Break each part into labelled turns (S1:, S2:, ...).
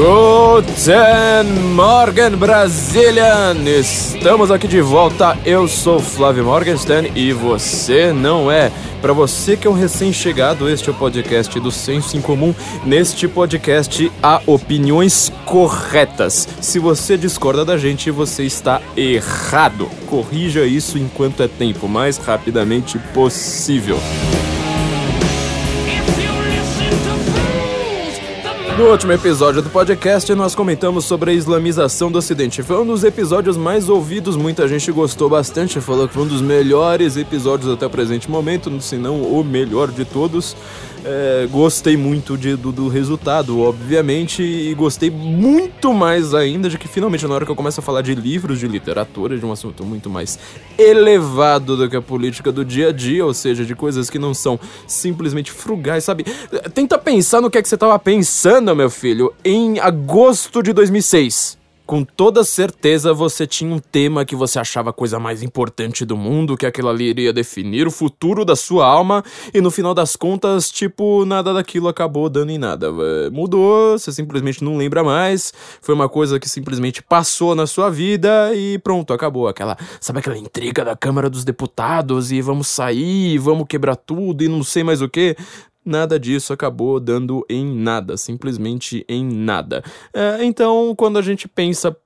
S1: Guten Morgen, Brazilian! Estamos aqui de volta. Eu sou Flávio Morgenstern e você não é. Para você que é um recém-chegado, este é o podcast do Senso em Comum. Neste podcast há opiniões corretas. Se você discorda da gente, você está errado. Corrija isso enquanto é tempo, mais rapidamente possível. No último episódio do podcast, nós comentamos sobre a islamização do Ocidente. Foi um dos episódios mais ouvidos, muita gente gostou bastante, falou que foi um dos melhores episódios até o presente momento, se não o melhor de todos. É, gostei muito de, do, do, resultado, obviamente, e gostei muito mais ainda de que finalmente, na hora que eu começo a falar de livros, de literatura, de um assunto muito mais elevado do que a política do dia a dia, ou seja, de coisas que não são simplesmente frugais, sabe? Tenta pensar no que é que você estava pensando, meu filho, em agosto de 2006 com toda certeza você tinha um tema que você achava a coisa mais importante do mundo, que aquilo ali iria definir o futuro da sua alma, e no final das contas, tipo, nada daquilo acabou dando em nada. É, mudou, você simplesmente não lembra mais, foi uma coisa que simplesmente passou na sua vida e pronto, acabou. Aquela, sabe aquela intriga da Câmara dos Deputados e vamos sair, vamos quebrar tudo e não sei mais o que? Nada disso acabou dando em nada, simplesmente em nada. É, então, quando a gente pensa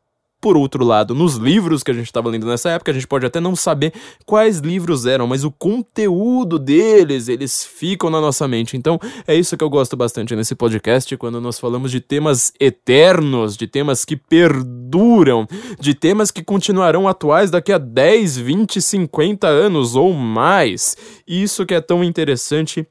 S1: por outro lado, nos livros que a gente estava lendo nessa época, a gente pode até não saber quais livros eram, mas o conteúdo deles, eles ficam na nossa mente. Então, é isso que eu gosto bastante nesse podcast, quando nós falamos de temas eternos, de temas que perduram, de temas que continuarão atuais daqui a 10, 20, 50 anos ou mais. Isso que é tão interessante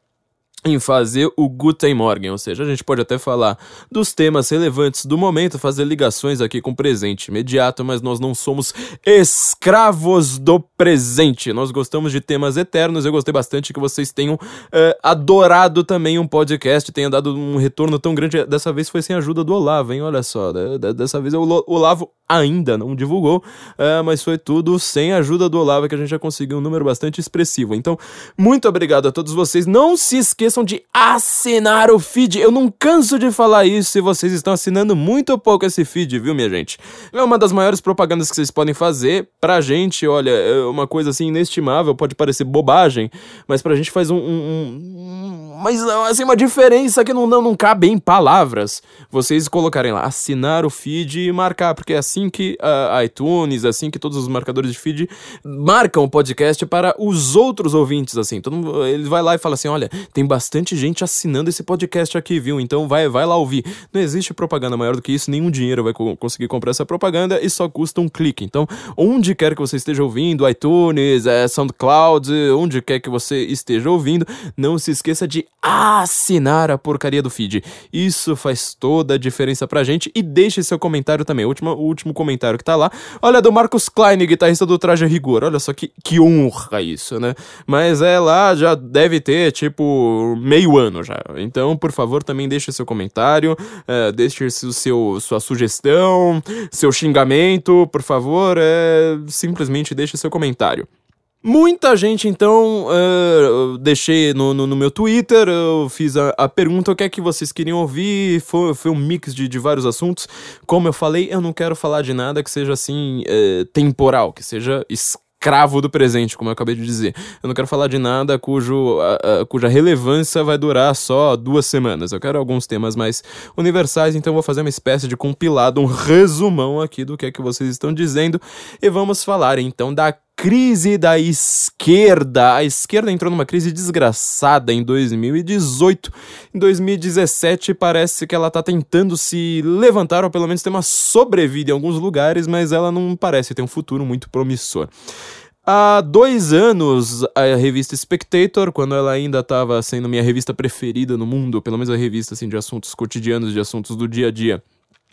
S1: em fazer o Guten Morgen, ou seja, a gente pode até falar dos temas relevantes do momento, fazer ligações aqui com o presente imediato, mas nós não somos escravos do presente. Nós gostamos de temas eternos. Eu gostei bastante que vocês tenham uh, adorado também um podcast, tenham dado um retorno tão grande. Dessa vez foi sem a ajuda do Olavo, hein? Olha só, né? dessa vez o Olavo ainda não divulgou, uh, mas foi tudo sem a ajuda do Olavo que a gente já conseguiu um número bastante expressivo. Então, muito obrigado a todos vocês. Não se esqueçam esqueçam de assinar o feed. Eu não canso de falar isso e vocês estão assinando muito pouco esse feed, viu, minha gente? É uma das maiores propagandas que vocês podem fazer pra gente. Olha, é uma coisa assim inestimável, pode parecer bobagem, mas pra gente faz um. um, um mas assim, uma diferença que não, não, não cabe em palavras. Vocês colocarem lá, assinar o feed e marcar, porque é assim que a iTunes, assim que todos os marcadores de feed marcam o podcast para os outros ouvintes, assim. Todo mundo, ele vai lá e fala assim: olha, tem bastante bastante gente assinando esse podcast aqui, viu? Então vai, vai lá ouvir. Não existe propaganda maior do que isso, nenhum dinheiro vai co conseguir comprar essa propaganda e só custa um clique. Então, onde quer que você esteja ouvindo, iTunes, é, SoundCloud, onde quer que você esteja ouvindo, não se esqueça de assinar a porcaria do feed. Isso faz toda a diferença pra gente e deixe seu comentário também. O último, o último comentário que tá lá. Olha, do Marcos Klein, guitarrista do Traje Rigor. Olha só que, que honra isso, né? Mas é lá, já deve ter, tipo, meio ano já. Então, por favor, também deixe seu comentário, uh, deixe o seu, sua sugestão, seu xingamento, por favor, é, simplesmente deixe seu comentário. Muita gente, então, uh, deixei no, no, no, meu Twitter, eu fiz a, a, pergunta o que é que vocês queriam ouvir, foi, foi um mix de, de vários assuntos. Como eu falei, eu não quero falar de nada que seja assim, uh, temporal, que seja cravo do presente, como eu acabei de dizer. Eu não quero falar de nada cujo, cuja relevância vai durar só duas semanas. Eu quero alguns temas mais universais, então vou fazer uma espécie de compilado, um resumão aqui do que é que vocês estão dizendo. E vamos falar então da crise da esquerda. A esquerda entrou numa crise desgraçada em 2018. Em 2017 parece que ela está tentando se levantar ou pelo menos ter uma sobrevida em alguns lugares, mas ela não parece ter um futuro muito promissor. Há dois anos, a revista Spectator, quando ela ainda estava sendo minha revista preferida no mundo, pelo menos a revista assim, de assuntos cotidianos, de assuntos do dia a dia,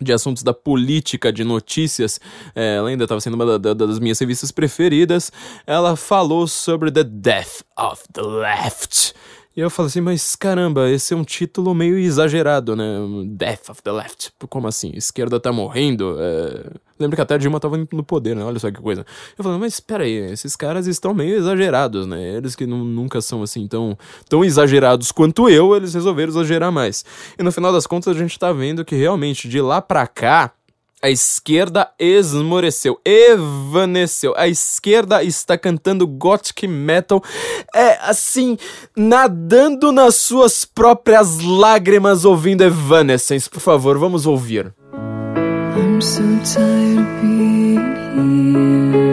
S1: de assuntos da política, de notícias, é, ela ainda estava sendo uma da, da, das minhas revistas preferidas. Ela falou sobre The Death of the Left. E eu falo assim, mas caramba, esse é um título meio exagerado, né? Death of the Left. Como assim? Esquerda tá morrendo? É... Lembra que até a Dilma tava no poder, né? Olha só que coisa. Eu falo, mas espera aí, esses caras estão meio exagerados, né? Eles que nunca são assim tão, tão exagerados quanto eu, eles resolveram exagerar mais. E no final das contas a gente tá vendo que realmente de lá pra cá a esquerda esmoreceu, evaneceu. A esquerda está cantando gothic metal, é assim, nadando nas suas próprias lágrimas ouvindo Evanescence. Por favor, vamos ouvir. I'm so tired of being here.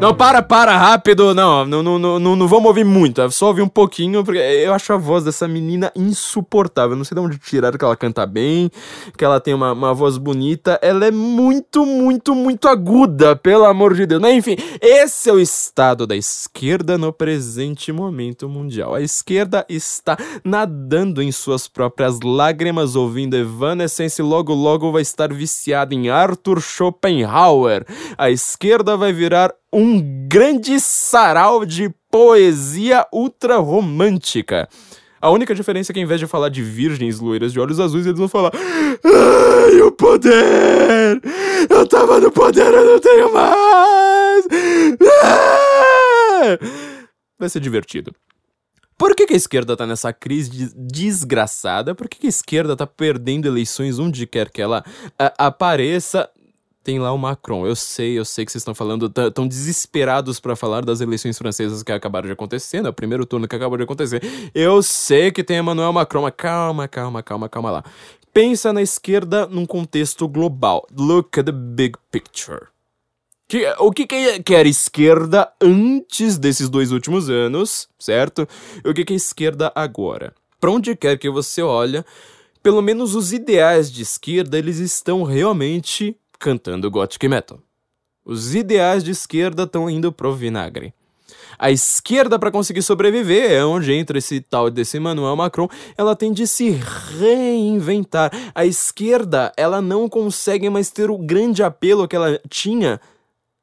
S1: Não, para, para, rápido. Não, não, não, não, não vamos ouvir muito. É só ouvir um pouquinho, porque eu acho a voz dessa menina insuportável. não sei de onde tiraram que ela canta bem, que ela tem uma, uma voz bonita. Ela é muito, muito, muito aguda, pelo amor de Deus. Mas enfim, esse é o estado da esquerda no presente momento mundial. A esquerda está nadando em suas próprias lágrimas, ouvindo Evanescence. Logo, logo vai estar viciada em Arthur Schopenhauer. A esquerda vai virar um grande sarau de poesia ultra romântica. A única diferença é que, ao invés de falar de virgens loiras de olhos azuis, eles vão falar: Ai, o poder! Eu tava no poder, eu não tenho mais! Ah! Vai ser divertido. Por que, que, a esquerda tá nessa crise desgraçada? Por que, que, a esquerda tá perdendo eleições onde quer que ela apareça? Tem lá o Macron. Eu sei, eu sei que vocês estão falando, tão desesperados para falar das eleições francesas que acabaram de acontecer, né? O primeiro turno que acabou de acontecer. Eu sei que tem Emmanuel Macron, mas calma, calma, calma, calma lá. Pensa na esquerda num contexto global. Look at the big picture. Que, o que, que, era esquerda antes desses dois últimos anos, certo? E o que, que é esquerda agora? Pra onde quer que você olha, pelo menos os ideais de esquerda, eles estão realmente cantando gothic metal. Os ideais de esquerda estão indo pro vinagre. A esquerda, para conseguir sobreviver, é onde entra esse tal desse Emmanuel Macron, ela tem de se reinventar. A esquerda, ela não consegue mais ter o grande apelo que ela tinha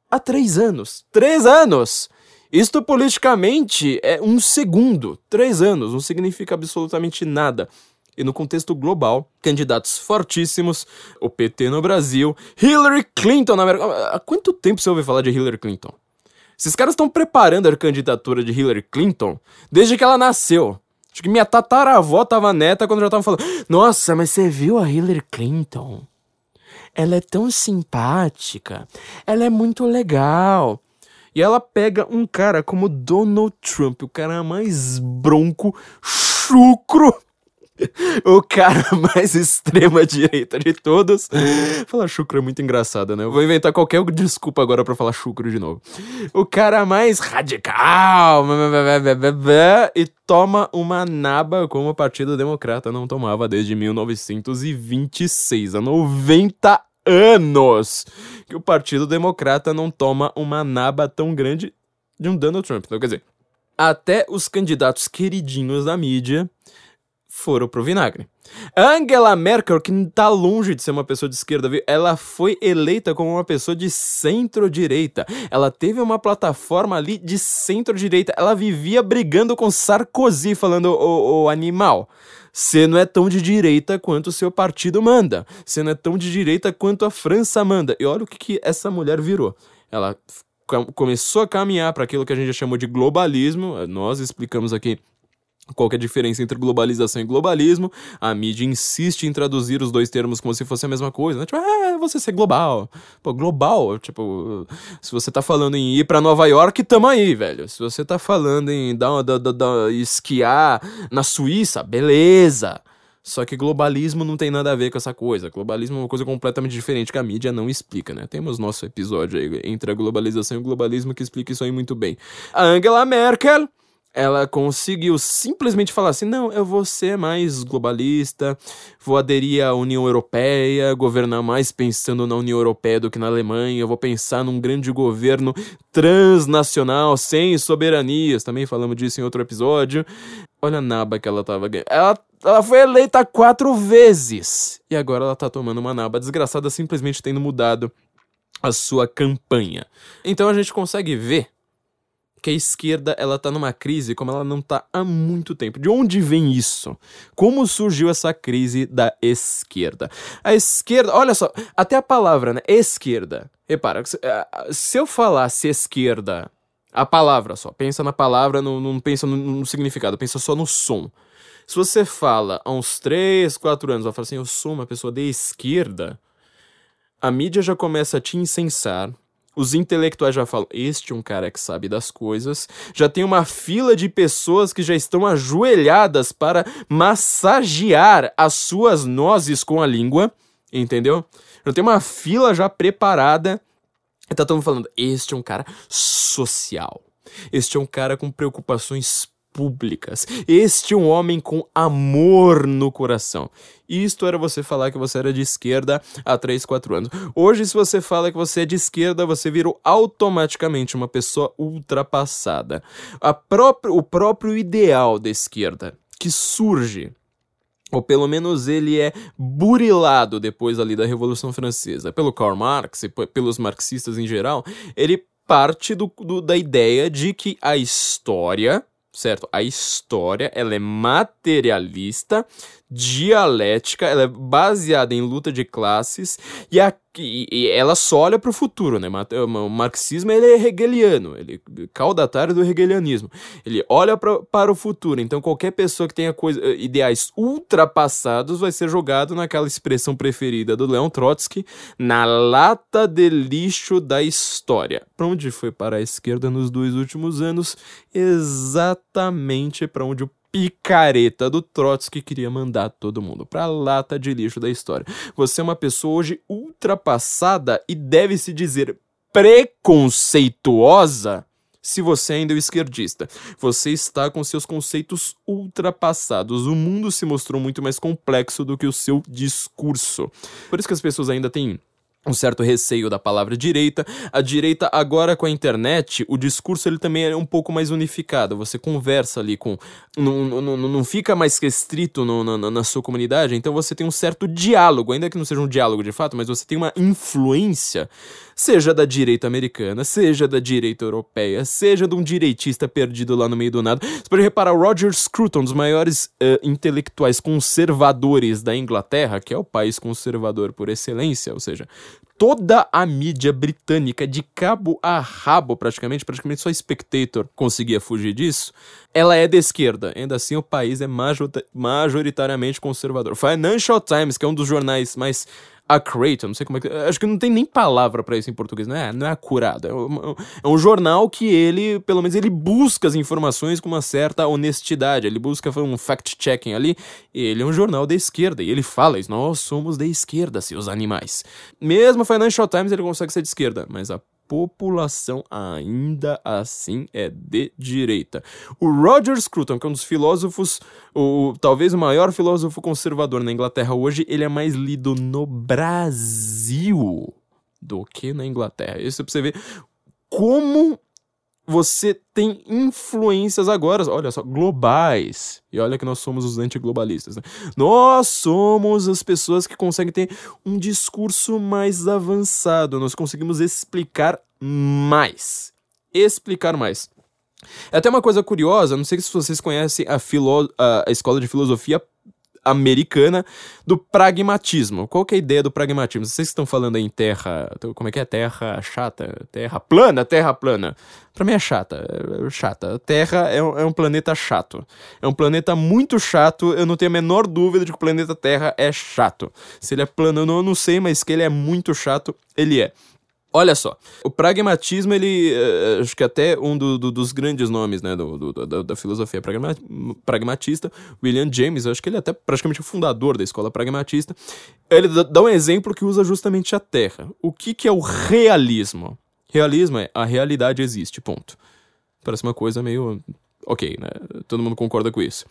S1: há três anos. Três anos! Isto politicamente é um segundo. Três anos não significa absolutamente nada e no contexto global, candidatos fortíssimos, o PT no Brasil, Hillary Clinton na América. Há quanto tempo você ouve falar de Hillary Clinton? Esses caras estão preparando a candidatura de Hillary Clinton desde que ela nasceu. Acho que minha tataravó tava neta quando já tava falando: Nossa, mas você viu a Hillary Clinton? Ela é tão simpática, ela é muito legal. E ela pega um cara como Donald Trump, o cara mais bronco, chucro o cara mais extrema direita de todos. Falar chucro é muito engraçado, né? Eu vou inventar qualquer desculpa agora para falar chucro de novo. O cara mais radical e toma uma naba como o Partido Democrata não tomava desde 1926, há 90 anos que o Partido Democrata não toma uma naba tão grande de um Donald Trump. Então, quer dizer, até os candidatos queridinhos da mídia foram pro vinagre. Angela Merkel, que tá longe de ser uma pessoa de esquerda, ela foi eleita como uma pessoa de centro-direita. Ela teve uma plataforma ali de centro-direita. Ela vivia brigando com Sarkozy, falando: o, o animal. Você não é tão de direita quanto o seu partido manda. Você não é tão de direita quanto a França manda. E olha o que, que essa mulher virou. Ela começou a caminhar para aquilo que a gente já chamou de globalismo. Nós explicamos aqui qual é a diferença entre globalização e globalismo? A mídia insiste em traduzir os dois termos como se fosse a mesma coisa, né? Tipo, ah, você ser global. Pô, global, tipo, se você tá falando em ir para Nova York, tamo aí, velho. Se você tá falando em dar, dar, dar, esquiar na Suíça, beleza. Só que globalismo não tem nada a ver com essa coisa. Globalismo é uma coisa completamente diferente que a mídia não explica, né? Temos nosso episódio aí entre a globalização e o globalismo que explica isso aí muito bem. A Angela Merkel ela conseguiu simplesmente falar assim: não, eu vou ser mais globalista, vou aderir à União Europeia, governar mais pensando na União Europeia do que na Alemanha, eu vou pensar num grande governo transnacional, sem soberanias. Também falamos disso em outro episódio. Olha a naba que ela tava ganhando. Ela, ela foi eleita quatro vezes. E agora ela tá tomando uma naba desgraçada, simplesmente tendo mudado a sua campanha. Então a gente consegue ver que a esquerda ela tá numa crise como ela não tá há muito tempo. De onde vem isso? Como surgiu essa crise da esquerda? A esquerda, olha só, até a palavra, né? Esquerda. Repara, se eu falasse esquerda, a palavra só, pensa na palavra, não, não pensa no, no significado, pensa só no som. Se você fala há uns 3, 4 anos, vai falar assim, eu sou uma pessoa de esquerda, a mídia já começa a te incensar, os intelectuais já falam, este é um cara que sabe das coisas. Já tem uma fila de pessoas que já estão ajoelhadas para massagear as suas nozes com a língua, entendeu? Já tem uma fila já preparada. Tá todo mundo falando, este é um cara social. Este é um cara com preocupações públicas. Este é um homem com amor no coração. Isto era você falar que você era de esquerda há 3, 4 anos. Hoje, se você fala que você é de esquerda, você virou automaticamente uma pessoa ultrapassada. O próprio ideal da esquerda, que surge ou pelo menos ele é burilado depois ali da Revolução Francesa, pelo Karl Marx e pelos marxistas em geral, ele parte do, do, da ideia de que a história certo? A história, ela é materialista, dialética, ela é baseada em luta de classes e, a, e ela só olha para o futuro, né? O marxismo ele é hegeliano, ele é caudatário do hegelianismo. Ele olha pra, para o futuro. Então qualquer pessoa que tenha coisa, eh, ideais ultrapassados vai ser jogado naquela expressão preferida do Leon Trotsky, na lata de lixo da história. Para onde foi para a esquerda nos dois últimos anos? Exatamente para onde o picareta do Trotsky queria mandar todo mundo pra lata de lixo da história. Você é uma pessoa hoje ultrapassada e deve se dizer preconceituosa se você ainda é um esquerdista. Você está com seus conceitos ultrapassados. O mundo se mostrou muito mais complexo do que o seu discurso. Por isso que as pessoas ainda têm um certo receio da palavra direita. A direita agora com a internet, o discurso ele também é um pouco mais unificado. Você conversa ali com, não, não, não fica mais restrito no, na, na sua comunidade. Então você tem um certo diálogo, ainda que não seja um diálogo de fato, mas você tem uma influência, seja da direita americana, seja da direita europeia, seja de um direitista perdido lá no meio do nada. Você pode reparar Roger Scruton, um dos maiores uh, intelectuais conservadores da Inglaterra, que é o país conservador por excelência, ou seja, toda a mídia britânica, de cabo a rabo, praticamente, praticamente só Spectator conseguia fugir disso, ela é de esquerda. Ainda assim, o país é majoritariamente conservador. Financial Times, que é um dos jornais mais accurate, não sei como é que. Acho que não tem nem palavra para isso em português, não é? Não é acurado. É um, é um, jornal que ele, pelo menos, ele busca as informações com uma certa honestidade. Ele busca um fact-checking ali. Ele é um jornal da esquerda e ele fala isso. Nós somos da esquerda, seus animais. Mesmo a Financial Times ele consegue ser de esquerda, mas a população ainda assim é de direita. O Roger Scruton, que é um dos filósofos, o, talvez o maior filósofo conservador na Inglaterra hoje, ele é mais lido no Brasil do que na Inglaterra. Isso é pra você ver como você tem influências agora, olha só, globais. E olha que nós somos os antiglobalistas. Né? Nós somos as pessoas que conseguem ter um discurso mais avançado. Nós conseguimos explicar mais. Explicar mais. É até uma coisa curiosa, não sei se vocês conhecem a, filo, a, a escola de filosofia americana do pragmatismo. Qual que é a ideia do pragmatismo? Vocês estão falando em terra. Como é que é? Terra chata? Terra plana? Terra plana. Pra mim é chata. É chata. Terra é um, é um planeta chato. É um planeta muito chato. Eu não tenho a menor dúvida de que o planeta Terra é chato. Se ele é plano, não, eu não sei, mas que ele é muito chato, ele é. Olha só, o pragmatismo, ele, uh, acho que até um do, do, dos grandes nomes, né, do, do da, da, filosofia pragmatista, William James, acho que ele é até praticamente o fundador da escola pragmatista, ele dá um exemplo que usa justamente a Terra. O que, que é o realismo? Realismo é a realidade existe, ponto. Parece uma coisa meio... ok, né, todo mundo concorda com isso.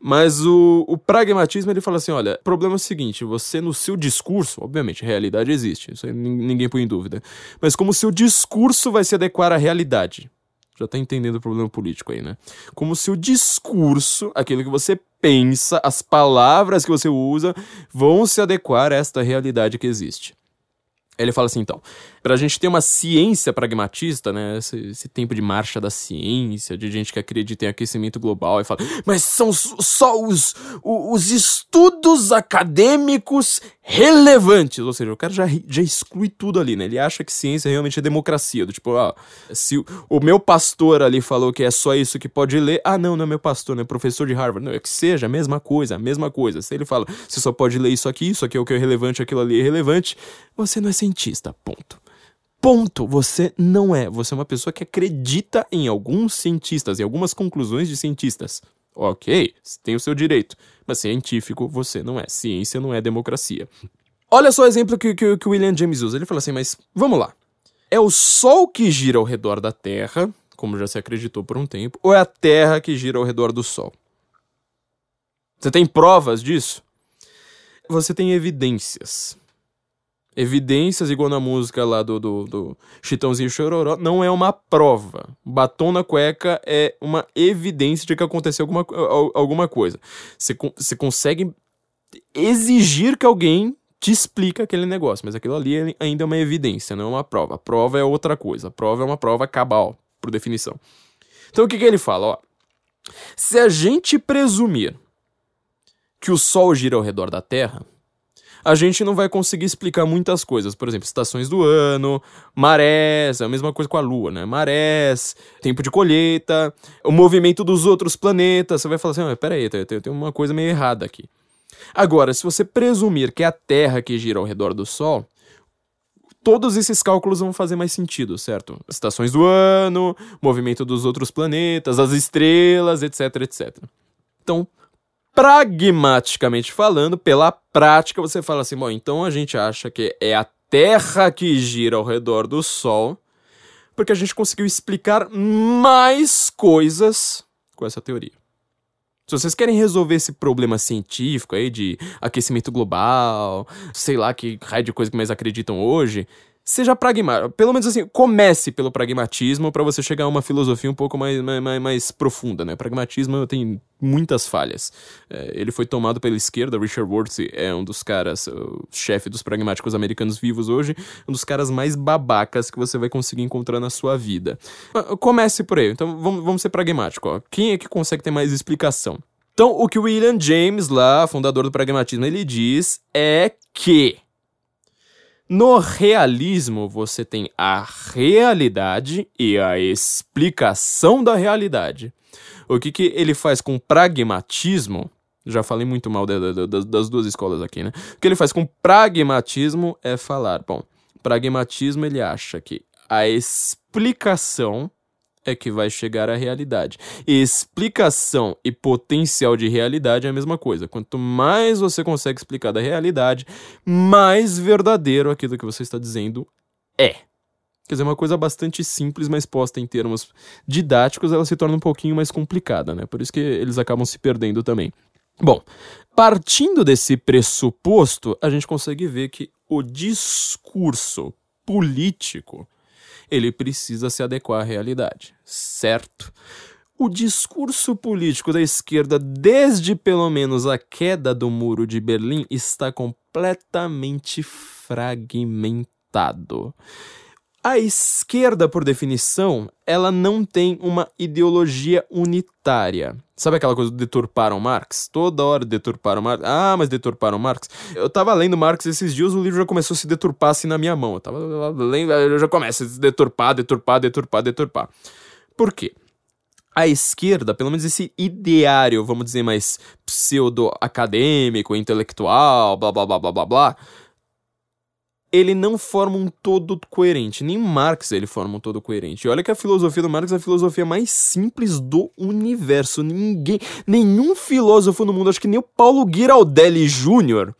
S1: Mas o, o, pragmatismo ele fala assim: olha, o problema é o seguinte, você no seu discurso, obviamente, realidade existe, isso ninguém põe em dúvida. Mas como o seu discurso vai se adequar à realidade? Já tá entendendo o problema político aí, né? Como seu discurso, aquilo que você pensa, as palavras que você usa, vão se adequar a esta realidade que existe. Ele fala assim, então, pra gente ter uma ciência pragmatista, né? Esse, esse, tempo de marcha da ciência, de gente que acredita em aquecimento global e fala, mas são só os, os estudos acadêmicos relevantes. Ou seja, o cara já, já exclui tudo ali, né? Ele acha que ciência realmente é democracia. Do tipo, ó, se o, o meu pastor ali falou que é só isso que pode ler, ah, não, não é meu pastor, não é professor de Harvard. Não, é que seja a mesma coisa, a mesma coisa. Se ele fala, você só pode ler isso aqui, isso aqui é o que é relevante, aquilo ali é relevante, você não é cientista, ponto. Ponto. Você não é. Você é uma pessoa que acredita em alguns cientistas, em algumas conclusões de cientistas. Ok, tem o seu direito. Mas científico você não é. Ciência não é democracia. Olha só o exemplo que, que, que o William James usa. Ele fala assim, mas vamos lá. É o Sol que gira ao redor da Terra, como já se acreditou por um tempo, ou é a Terra que gira ao redor do Sol? Você tem provas disso? Você tem evidências evidências, igual na música lá do, do, do Chitãozinho Chororó, não é uma prova. Batom na cueca é uma evidência de que aconteceu alguma, alguma coisa. Você, você consegue exigir que alguém te explique aquele negócio, mas aquilo ali ainda é uma evidência, não é uma prova. A prova é outra coisa. A prova é uma prova cabal, por definição. Então o que, que ele fala? Ó, se a gente presumir que o Sol gira ao redor da Terra, a gente não vai conseguir explicar muitas coisas. Por exemplo, estações do ano, marés, é a mesma coisa com a Lua, né? Marés, tempo de colheita, o movimento dos outros planetas. Você vai falar assim: ah, peraí, tem, tem uma coisa meio errada aqui. Agora, se você presumir que é a Terra que gira ao redor do Sol, todos esses cálculos vão fazer mais sentido, certo? Estações do ano, movimento dos outros planetas, as estrelas, etc, etc. Então, pragmaticamente falando, pela prática, você fala assim: bom, então a gente acha que é a Terra que gira ao redor do Sol, porque a gente conseguiu explicar mais coisas com essa teoria. Se vocês querem resolver esse problema científico aí de aquecimento global, sei lá que raio de coisa que mais acreditam hoje, seja pragmático. Pelo menos assim, comece pelo pragmatismo para você chegar a uma filosofia um pouco mais, mais, mais profunda, né? Pragmatismo tem muitas falhas. É, ele foi tomado pela esquerda, Richard Worthy é um dos caras, chefe dos pragmáticos americanos vivos hoje, um dos caras mais babacas que você vai conseguir encontrar na sua vida. Comece por aí, então vamos, vamos ser pragmáticos. Quem é que consegue ter mais explicação? Então, o que o William James, lá, fundador do pragmatismo, ele diz é que no realismo, você tem a realidade e a explicação da realidade. O que, que ele faz com pragmatismo? Já falei muito mal de, de, de, das duas escolas aqui, né? O que ele faz com pragmatismo é falar. Bom, pragmatismo ele acha que a explicação é que vai chegar à realidade. E explicação e potencial de realidade é a mesma coisa. Quanto mais você consegue explicar da realidade, mais verdadeiro aquilo que você está dizendo é. Quer dizer, uma coisa bastante simples, mas posta em termos didáticos, ela se torna um pouquinho mais complicada, né? Por isso que eles acabam se perdendo também. Bom, partindo desse pressuposto, a gente consegue ver que o discurso político ele precisa se adequar à realidade, certo? O discurso político da esquerda, desde pelo menos a queda do Muro de Berlim, está completamente fragmentado. A esquerda, por definição, ela não tem uma ideologia unitária. Sabe aquela coisa do deturparam Marx? Toda hora deturparam Marx. Ah, mas deturparam Marx. Eu tava lendo Marx esses dias, o livro já começou a se deturpar assim na minha mão. Eu tava lendo, já começa a se deturpar, deturpar, deturpar, deturpar. Por quê? a esquerda, pelo menos esse ideário, vamos dizer, mais pseudo-acadêmico, intelectual, blá blá blá blá blá blá, ele não forma um todo coerente. Nem Marx ele forma um todo coerente. E olha que a filosofia do Marx é a filosofia mais simples do universo. Ninguém, nenhum filósofo no mundo, acho que nem o Paulo Giraldelli Jr.,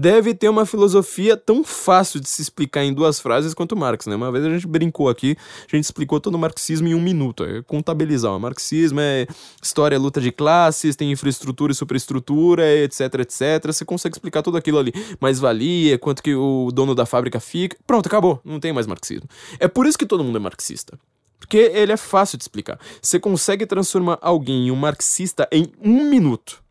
S1: deve ter uma filosofia tão fácil de se explicar em duas frases quanto Marx, né? Uma vez a gente brincou aqui, a gente explicou todo o marxismo em um minuto, é contabilizar. O marxismo é história, luta de classes, tem infraestrutura e superestrutura, etc, etc. Você consegue explicar tudo aquilo ali. Mais valia, quanto que o dono da fábrica fica. Pronto, acabou. Não tem mais marxismo. É por isso que todo mundo é marxista. Porque ele é fácil de explicar. Você consegue transformar alguém em um marxista em um minuto.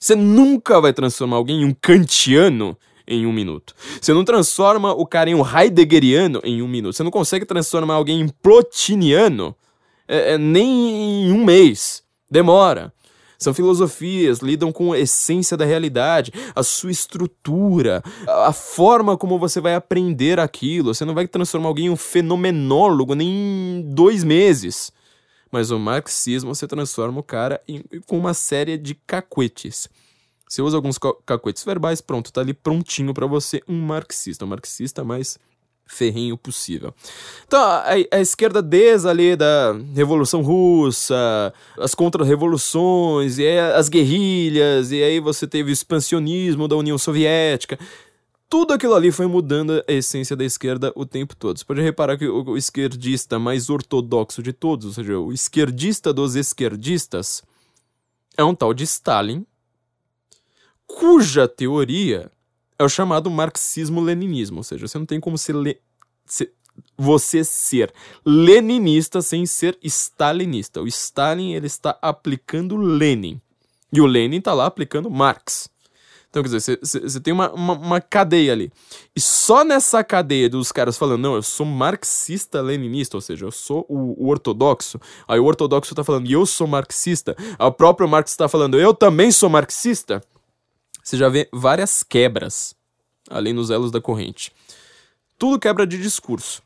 S1: Você nunca vai transformar alguém em um kantiano em um minuto. Você não transforma o cara em um heideggeriano em um minuto. Você não consegue transformar alguém em plotiniano é, é, nem em um mês. Demora. São filosofias, lidam com a essência da realidade, a sua estrutura, a forma como você vai aprender aquilo. Você não vai transformar alguém em um fenomenólogo nem em dois meses. Mas o marxismo você transforma o cara em, com uma série de cacuetes. Você usa alguns cacuetes verbais, pronto, tá ali prontinho para você um marxista. Um marxista mais ferrinho possível. Então, a, a, esquerda desde ali da Revolução Russa, as contra-revoluções, e as guerrilhas, e aí você teve o expansionismo da União Soviética. Tudo aquilo ali foi mudando a essência da esquerda o tempo todo. Você pode reparar que o, esquerdista mais ortodoxo de todos, ou seja, o esquerdista dos esquerdistas, é um tal de Stalin, cuja teoria é o chamado marxismo-leninismo, ou seja, você não tem como ser, le... ser, você ser leninista sem ser stalinista. O Stalin ele está aplicando Lenin e o Lenin está lá aplicando Marx. Então, quer dizer, você tem uma, uma, uma, cadeia ali. E só nessa cadeia dos caras falando, não, eu sou marxista-leninista, ou seja, eu sou o, o, ortodoxo. Aí o ortodoxo tá falando, eu sou marxista. Aí o próprio Marx tá falando, eu também sou marxista você já vê várias quebras ali nos elos da corrente. Tudo quebra de discurso.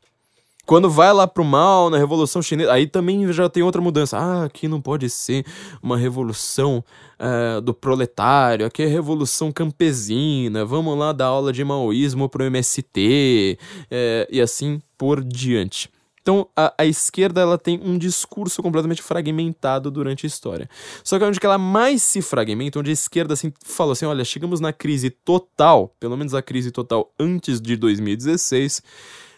S1: Quando vai lá pro mal, na Revolução Chinesa, aí também já tem outra mudança. Ah, aqui não pode ser uma revolução uh, do proletário, aqui é revolução campesina, vamos lá dar aula de maoísmo pro MST, eh, e assim por diante. Então, a, a, esquerda ela tem um discurso completamente fragmentado durante a história. Só que onde que ela mais se fragmenta, onde a esquerda assim, falou assim: olha, chegamos na crise total, pelo menos a crise total antes de 2016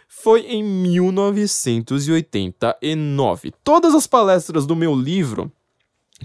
S1: foi em 1989. Todas as palestras do meu livro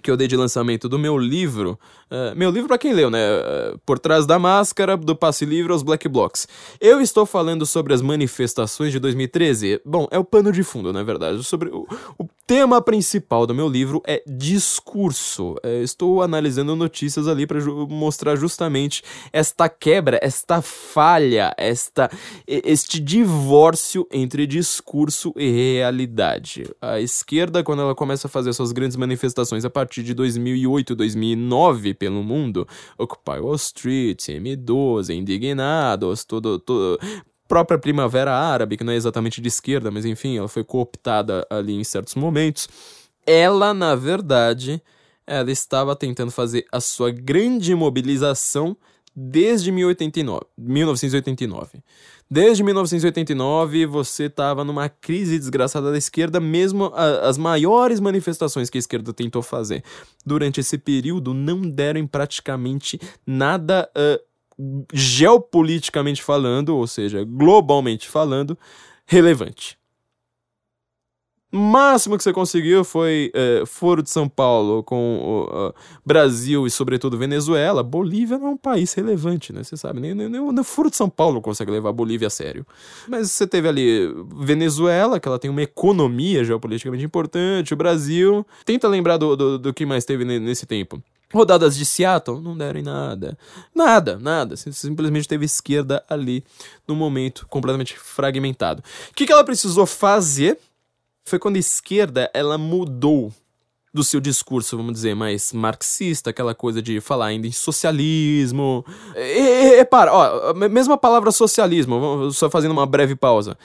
S1: que eu dei de lançamento do meu livro. Uh, meu livro para quem leu, né? Uh, Por trás da máscara, do passe livre aos Black Blocks. Eu estou falando sobre as manifestações de 2013. Bom, é o pano de fundo, na é verdade. Sobre o, o, tema principal do meu livro é discurso. Uh, estou analisando notícias ali para ju mostrar justamente esta quebra, esta falha, esta, este divórcio entre discurso e realidade. A esquerda, quando ela começa a fazer suas grandes manifestações a partir de 2008, 2009 pelo mundo. Occupy Wall Street, M12, Indignados, tudo, tudo, própria Primavera Árabe, que não é exatamente de esquerda, mas enfim, ela foi cooptada ali em certos momentos. Ela, na verdade, ela estava tentando fazer a sua grande mobilização desde 1089, 1989. Desde 1989, você estava numa crise desgraçada da esquerda, mesmo a, as maiores manifestações que a esquerda tentou fazer durante esse período não deram em praticamente nada uh, geopoliticamente falando, ou seja, globalmente falando, relevante máximo que você conseguiu foi é, Foro de São Paulo com o uh, Brasil e, sobretudo, Venezuela. Bolívia não é um país relevante, né? Você sabe, nem, nem, nem o Foro de São Paulo consegue levar a Bolívia a sério. Mas você teve ali Venezuela, que ela tem uma economia geopoliticamente importante, o Brasil. Tenta lembrar do, do, do que mais teve nesse tempo. Rodadas de Seattle não deram em nada. Nada, nada. Simplesmente teve esquerda ali no momento completamente fragmentado. O que, que ela precisou fazer? Foi quando a esquerda ela mudou do seu discurso, vamos dizer, mais marxista, aquela coisa de falar ainda em socialismo. E, e, para, ó, mesma palavra socialismo, só fazendo uma breve pausa.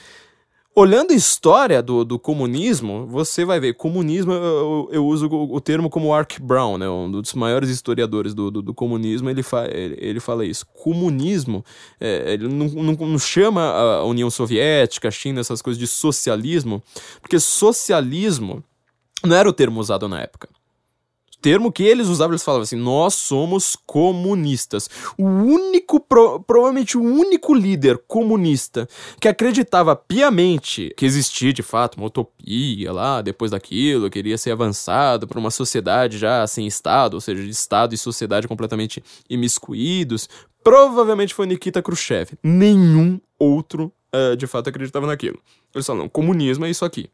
S1: Olhando a história do, do comunismo, você vai ver, comunismo, eu, eu uso o, o, termo como Ark Brown, né, um dos maiores historiadores do, do, do comunismo, ele, fa, ele, ele, fala isso. Comunismo, é, ele não, não, não, chama a União Soviética, a China, essas coisas de socialismo, porque socialismo não era o termo usado na época termo que eles usavam, eles falavam assim: nós somos comunistas. O único, pro, provavelmente o único líder comunista que acreditava piamente que existia de fato uma utopia lá, depois daquilo, queria ser avançado para uma sociedade já sem Estado, ou seja, de Estado e sociedade completamente imiscuídos, provavelmente foi Nikita Khrushchev. Nenhum outro uh, de fato acreditava naquilo. Eles falaram: comunismo é isso aqui.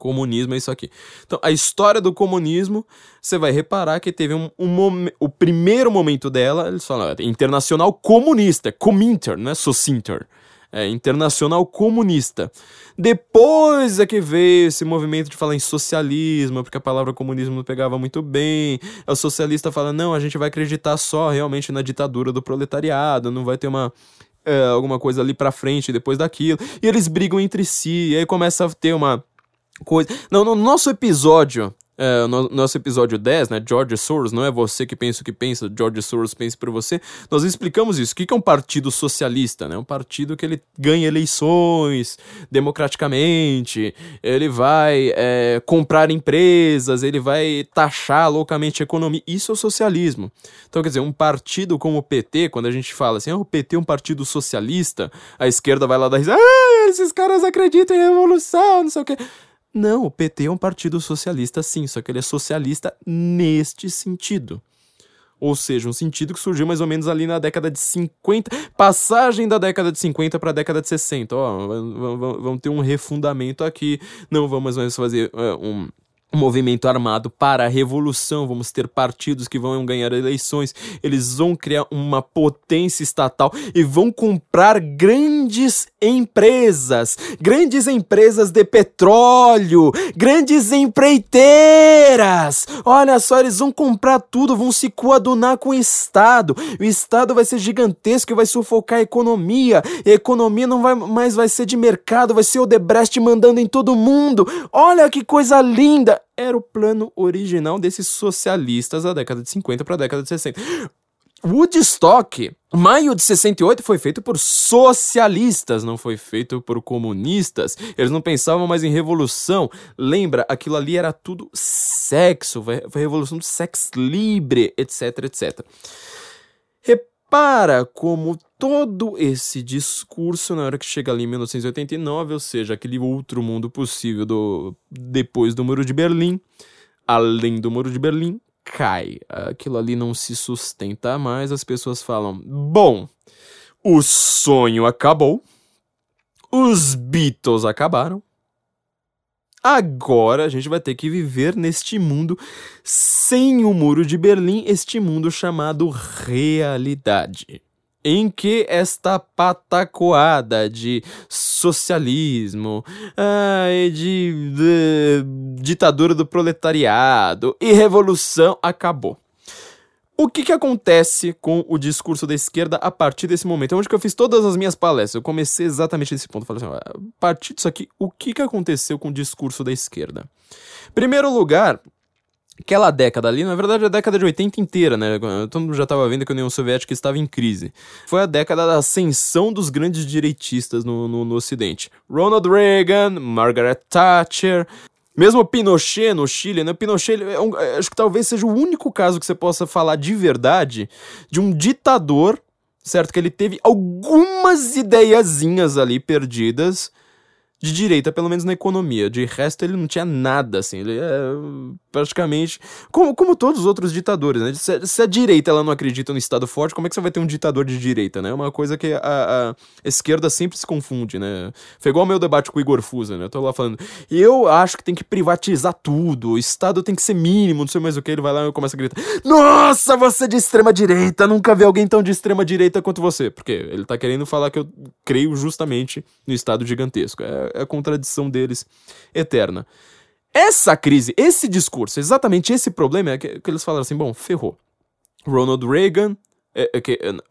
S1: Comunismo é isso aqui. Então, a história do comunismo, você vai reparar que teve um, um o primeiro momento dela, eles falam, é internacional comunista, Cominter, não é Socinter. É internacional comunista. Depois é que veio esse movimento de falar em socialismo, porque a palavra comunismo não pegava muito bem. O socialista fala: não, a gente vai acreditar só realmente na ditadura do proletariado, não vai ter uma é, alguma coisa ali pra frente depois daquilo. E eles brigam entre si, e aí começa a ter uma coisa. Não, no nosso episódio é, no nosso episódio 10, né, George Soros, não é você que pensa o que pensa, George Soros pensa por você, nós explicamos isso. O que é um partido socialista? Né? Um partido que ele ganha eleições democraticamente, ele vai é, comprar empresas, ele vai taxar loucamente a economia. Isso é o socialismo. Então, quer dizer, um partido como o PT, quando a gente fala assim, ah, o PT é um partido socialista, a esquerda vai lá dar risada, ah, esses caras acreditam em revolução, não sei o quê. Não, o PT é um partido socialista sim, só que ele é socialista neste sentido. Ou seja, um sentido que surgiu mais ou menos ali na década de 50, passagem da década de 50 para a década de 60. Ó, vamos ter um refundamento aqui, não vamos mais fazer uh, um um movimento armado para a revolução, vamos ter partidos que vão ganhar eleições, eles vão criar uma potência estatal e vão comprar grandes empresas, grandes empresas de petróleo, grandes empreiteiras. Olha só, eles vão comprar tudo, vão se coadunar com o Estado. O Estado vai ser gigantesco e vai sufocar a economia. A economia não vai mais vai ser de mercado, vai ser o Debrecht mandando em todo mundo. Olha que coisa linda era o plano original desses socialistas da década de 50 para a década de 60. Woodstock, maio de 68, foi feito por socialistas, não foi feito por comunistas. Eles não pensavam mais em revolução. Lembra, aquilo ali era tudo sexo, foi revolução do sexo livre, etc, etc. Repara como todo esse discurso, na hora que chega ali em 1989, ou seja, aquele outro mundo possível do depois do Muro de Berlim, além do Muro de Berlim, cai. Aquilo ali não se sustenta mais, as pessoas falam: "Bom, o sonho acabou. Os Beatles acabaram. Agora a gente vai ter que viver neste mundo sem o Muro de Berlim, este mundo chamado realidade em que esta patacoada de socialismo, ai, de, de ditadura do proletariado e revolução acabou. O que, que acontece com o discurso da esquerda a partir desse momento? É onde que eu fiz todas as minhas palestras. Eu comecei exatamente nesse ponto. Falei assim, a partir disso aqui, o que, que aconteceu com o discurso da esquerda? Primeiro lugar, aquela década ali, na verdade a década de 80 inteira, né? Todo mundo já estava vendo que a União Soviética estava em crise. Foi a década da ascensão dos grandes direitistas no, no, no Ocidente. Ronald Reagan, Margaret Thatcher, mesmo Pinochet no Chile, né? Pinochet, é um, é, acho que talvez seja o único caso que você possa falar de verdade de um ditador, certo? Que ele teve algumas ideiazinhas ali perdidas de direita, pelo menos na economia. De resto, ele não tinha nada, assim. Ele é praticamente. Como, como todos os outros ditadores, né? Se, se, a direita ela não acredita no Estado forte, como é que você vai ter um ditador de direita, né? É uma coisa que a, a esquerda sempre se confunde, né? Foi igual o meu debate com o Igor Fusa, né? Eu tô lá falando. Eu acho que tem que privatizar tudo. O Estado tem que ser mínimo, não sei mais o que. Ele vai lá e começa a gritar: Nossa, você é de extrema direita! Nunca vi alguém tão de extrema direita quanto você. Porque ele tá querendo falar que eu creio justamente no Estado gigantesco. É é a contradição deles eterna. Essa crise, esse discurso, exatamente esse problema é que, que eles falaram assim: bom, ferrou. Ronald Reagan, é, é,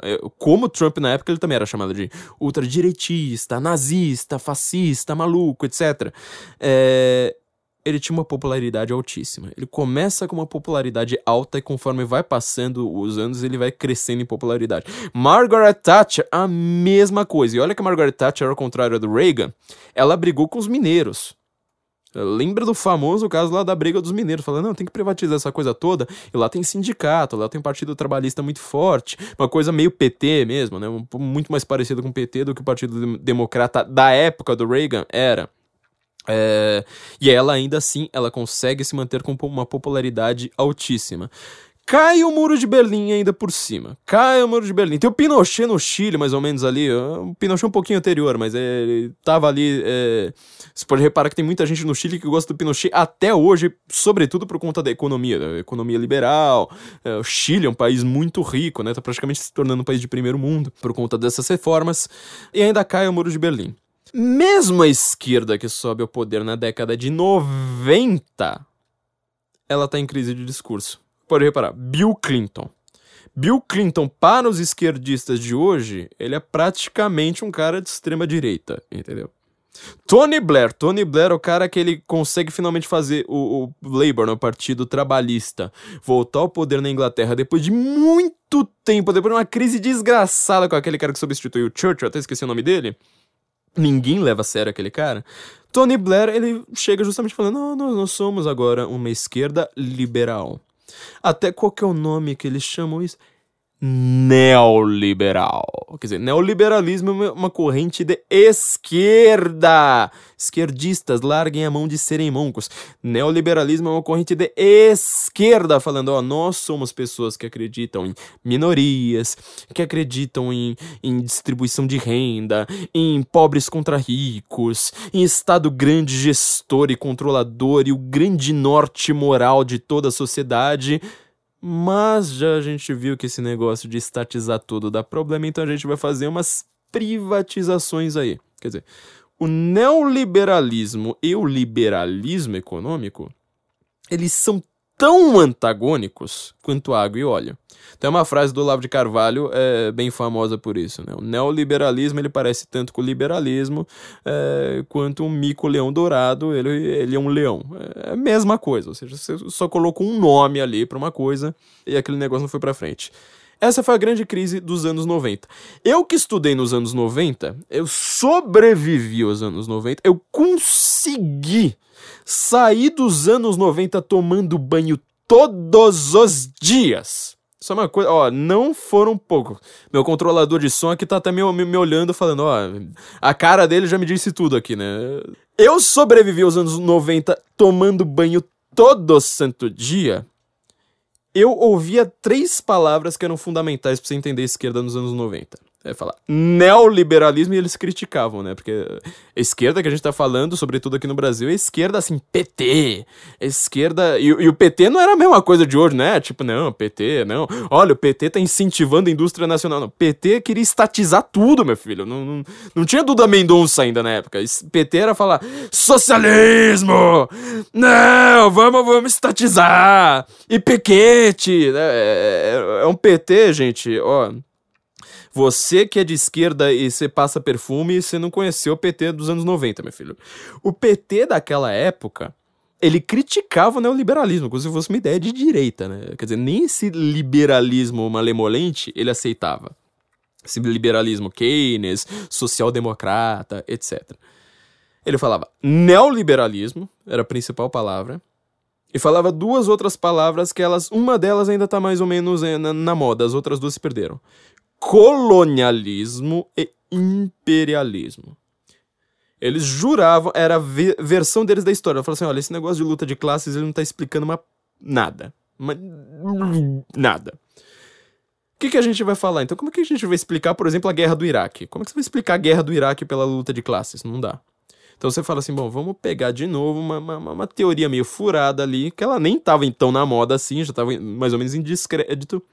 S1: é, como Trump na época ele também era chamado de ultradireitista, nazista, fascista, maluco, etc. É, ele tinha uma popularidade altíssima. Ele começa com uma popularidade alta e conforme vai passando os anos, ele vai crescendo em popularidade. Margaret Thatcher, a mesma coisa. E olha que Margaret Thatcher, ao contrário do Reagan, ela brigou com os mineiros. Lembra do famoso caso lá da briga dos mineiros, falando, não, tem que privatizar essa coisa toda, e lá tem sindicato, lá tem um partido trabalhista muito forte, uma coisa meio PT mesmo, né, muito mais parecido com o PT do que o Partido Democrata da época do Reagan era. É, e ela ainda assim, ela consegue se manter com uma popularidade altíssima. Cai o muro de Berlim ainda por cima. Cai o muro de Berlim. Tem o Pinochet no Chile, mais ou menos ali. O Pinochet um pouquinho anterior, mas é, ele tava ali. É... Você pode reparar que tem muita gente no Chile que gosta do Pinochet até hoje, sobretudo por conta da economia, da economia liberal. É, o Chile é um país muito rico, né? Tá praticamente se tornando um país de primeiro mundo por conta dessas reformas. E ainda cai o muro de Berlim. Mesmo a esquerda que sobe ao poder na década de 90, ela tá em crise de discurso pode reparar, Bill Clinton. Bill Clinton, para os esquerdistas de hoje, ele é praticamente um cara de extrema direita, entendeu? Tony Blair, Tony Blair é o cara que ele consegue finalmente fazer o, o Labour, né, Partido Trabalhista, voltar ao poder na Inglaterra depois de muito tempo, depois de uma crise desgraçada com aquele cara que substituiu o Churchill, até esqueci o nome dele. Ninguém leva a sério aquele cara. Tony Blair, ele chega justamente falando: não, nós, nós somos agora uma esquerda liberal. Até qual que é o nome que eles chamam isso? Neoliberal. Quer dizer, neoliberalismo é uma corrente de esquerda. Esquerdistas, larguem a mão de serem moncos. Neoliberalismo é uma corrente de esquerda, falando: ó, nós somos pessoas que acreditam em minorias, que acreditam em, em distribuição de renda, em pobres contra ricos, em Estado grande gestor e controlador e o grande norte moral de toda a sociedade. Mas já a gente viu que esse negócio de estatizar tudo dá problema, então a gente vai fazer umas privatizações aí. Quer dizer, o neoliberalismo e o liberalismo econômico, eles são tão antagônicos quanto água e óleo. Tem uma frase do Olavo de Carvalho é, bem famosa por isso. Né? O neoliberalismo ele parece tanto com o liberalismo é, quanto um mico-leão dourado, ele, ele é um leão. É a mesma coisa, ou seja, você só colocou um nome ali para uma coisa e aquele negócio não foi para frente. Essa foi a grande crise dos anos 90. Eu que estudei nos anos 90, eu sobrevivi aos anos 90, eu consegui sair dos anos 90 tomando banho todos os dias. Isso é uma coisa, ó, não foram pouco. Meu controlador de som aqui tá até me, me, me olhando, falando, ó, a cara dele já me disse tudo aqui, né? Eu sobrevivi aos anos 90 tomando banho todo santo dia eu ouvia três palavras que eram fundamentais para você entender esquerda nos anos 90. É falar neoliberalismo e eles criticavam, né? Porque a esquerda que a gente tá falando, sobretudo aqui no Brasil, é esquerda assim, PT. Esquerda. E, e, o PT não era a mesma coisa de hoje, né? Tipo, não, PT, não. Olha, o PT tá incentivando a indústria nacional. Não, PT queria estatizar tudo, meu filho. Não, não, não tinha Duda Mendonça ainda na época. PT era falar socialismo! Não, vamos, vamos estatizar! E Pequete! Né? É, é, é um PT, gente, ó. Você que é de esquerda e você passa perfume e você não conheceu o PT dos anos 90, meu filho. O PT daquela época, ele criticava o neoliberalismo, como se fosse uma ideia de direita, né? Quer dizer, nem esse liberalismo malemolente ele aceitava. Esse liberalismo Keynes, social-democrata, etc. Ele falava neoliberalismo, era a principal palavra, e falava duas outras palavras que elas, uma delas ainda está mais ou menos eh, na, na moda, as outras duas se perderam colonialismo e imperialismo. Eles juravam, era a versão deles da história. Falaram assim: olha, esse negócio de luta de classes ele não tá explicando uma, nada. Uma, nada. O que, que a gente vai falar? Então, como é que a gente vai explicar, por exemplo, a guerra do Iraque? Como é que você vai explicar a guerra do Iraque pela luta de classes? Não dá. Então você fala assim: bom, vamos pegar de novo uma, uma, uma teoria meio furada ali, que ela nem estava então na moda assim, já estava mais ou menos em descrédito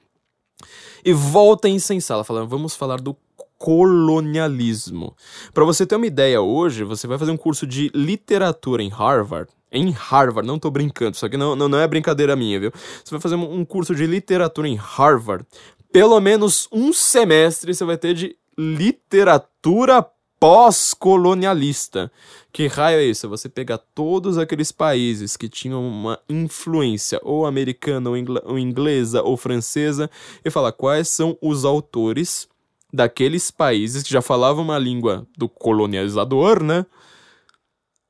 S1: e volta a incensá-la, falando: vamos falar do colonialismo. Para você ter uma ideia, hoje você vai fazer um curso de literatura em Harvard. Em Harvard, não tô brincando, isso aqui não, não, não é brincadeira minha, viu? Você vai fazer um curso de literatura em Harvard. Pelo menos um semestre você vai ter de literatura pós-colonialista. Que raio é isso? Você pegar todos aqueles países que tinham uma influência ou americana, ou inglesa, ou francesa, e falar quais são os autores daqueles países que já falavam uma língua do colonializador, né?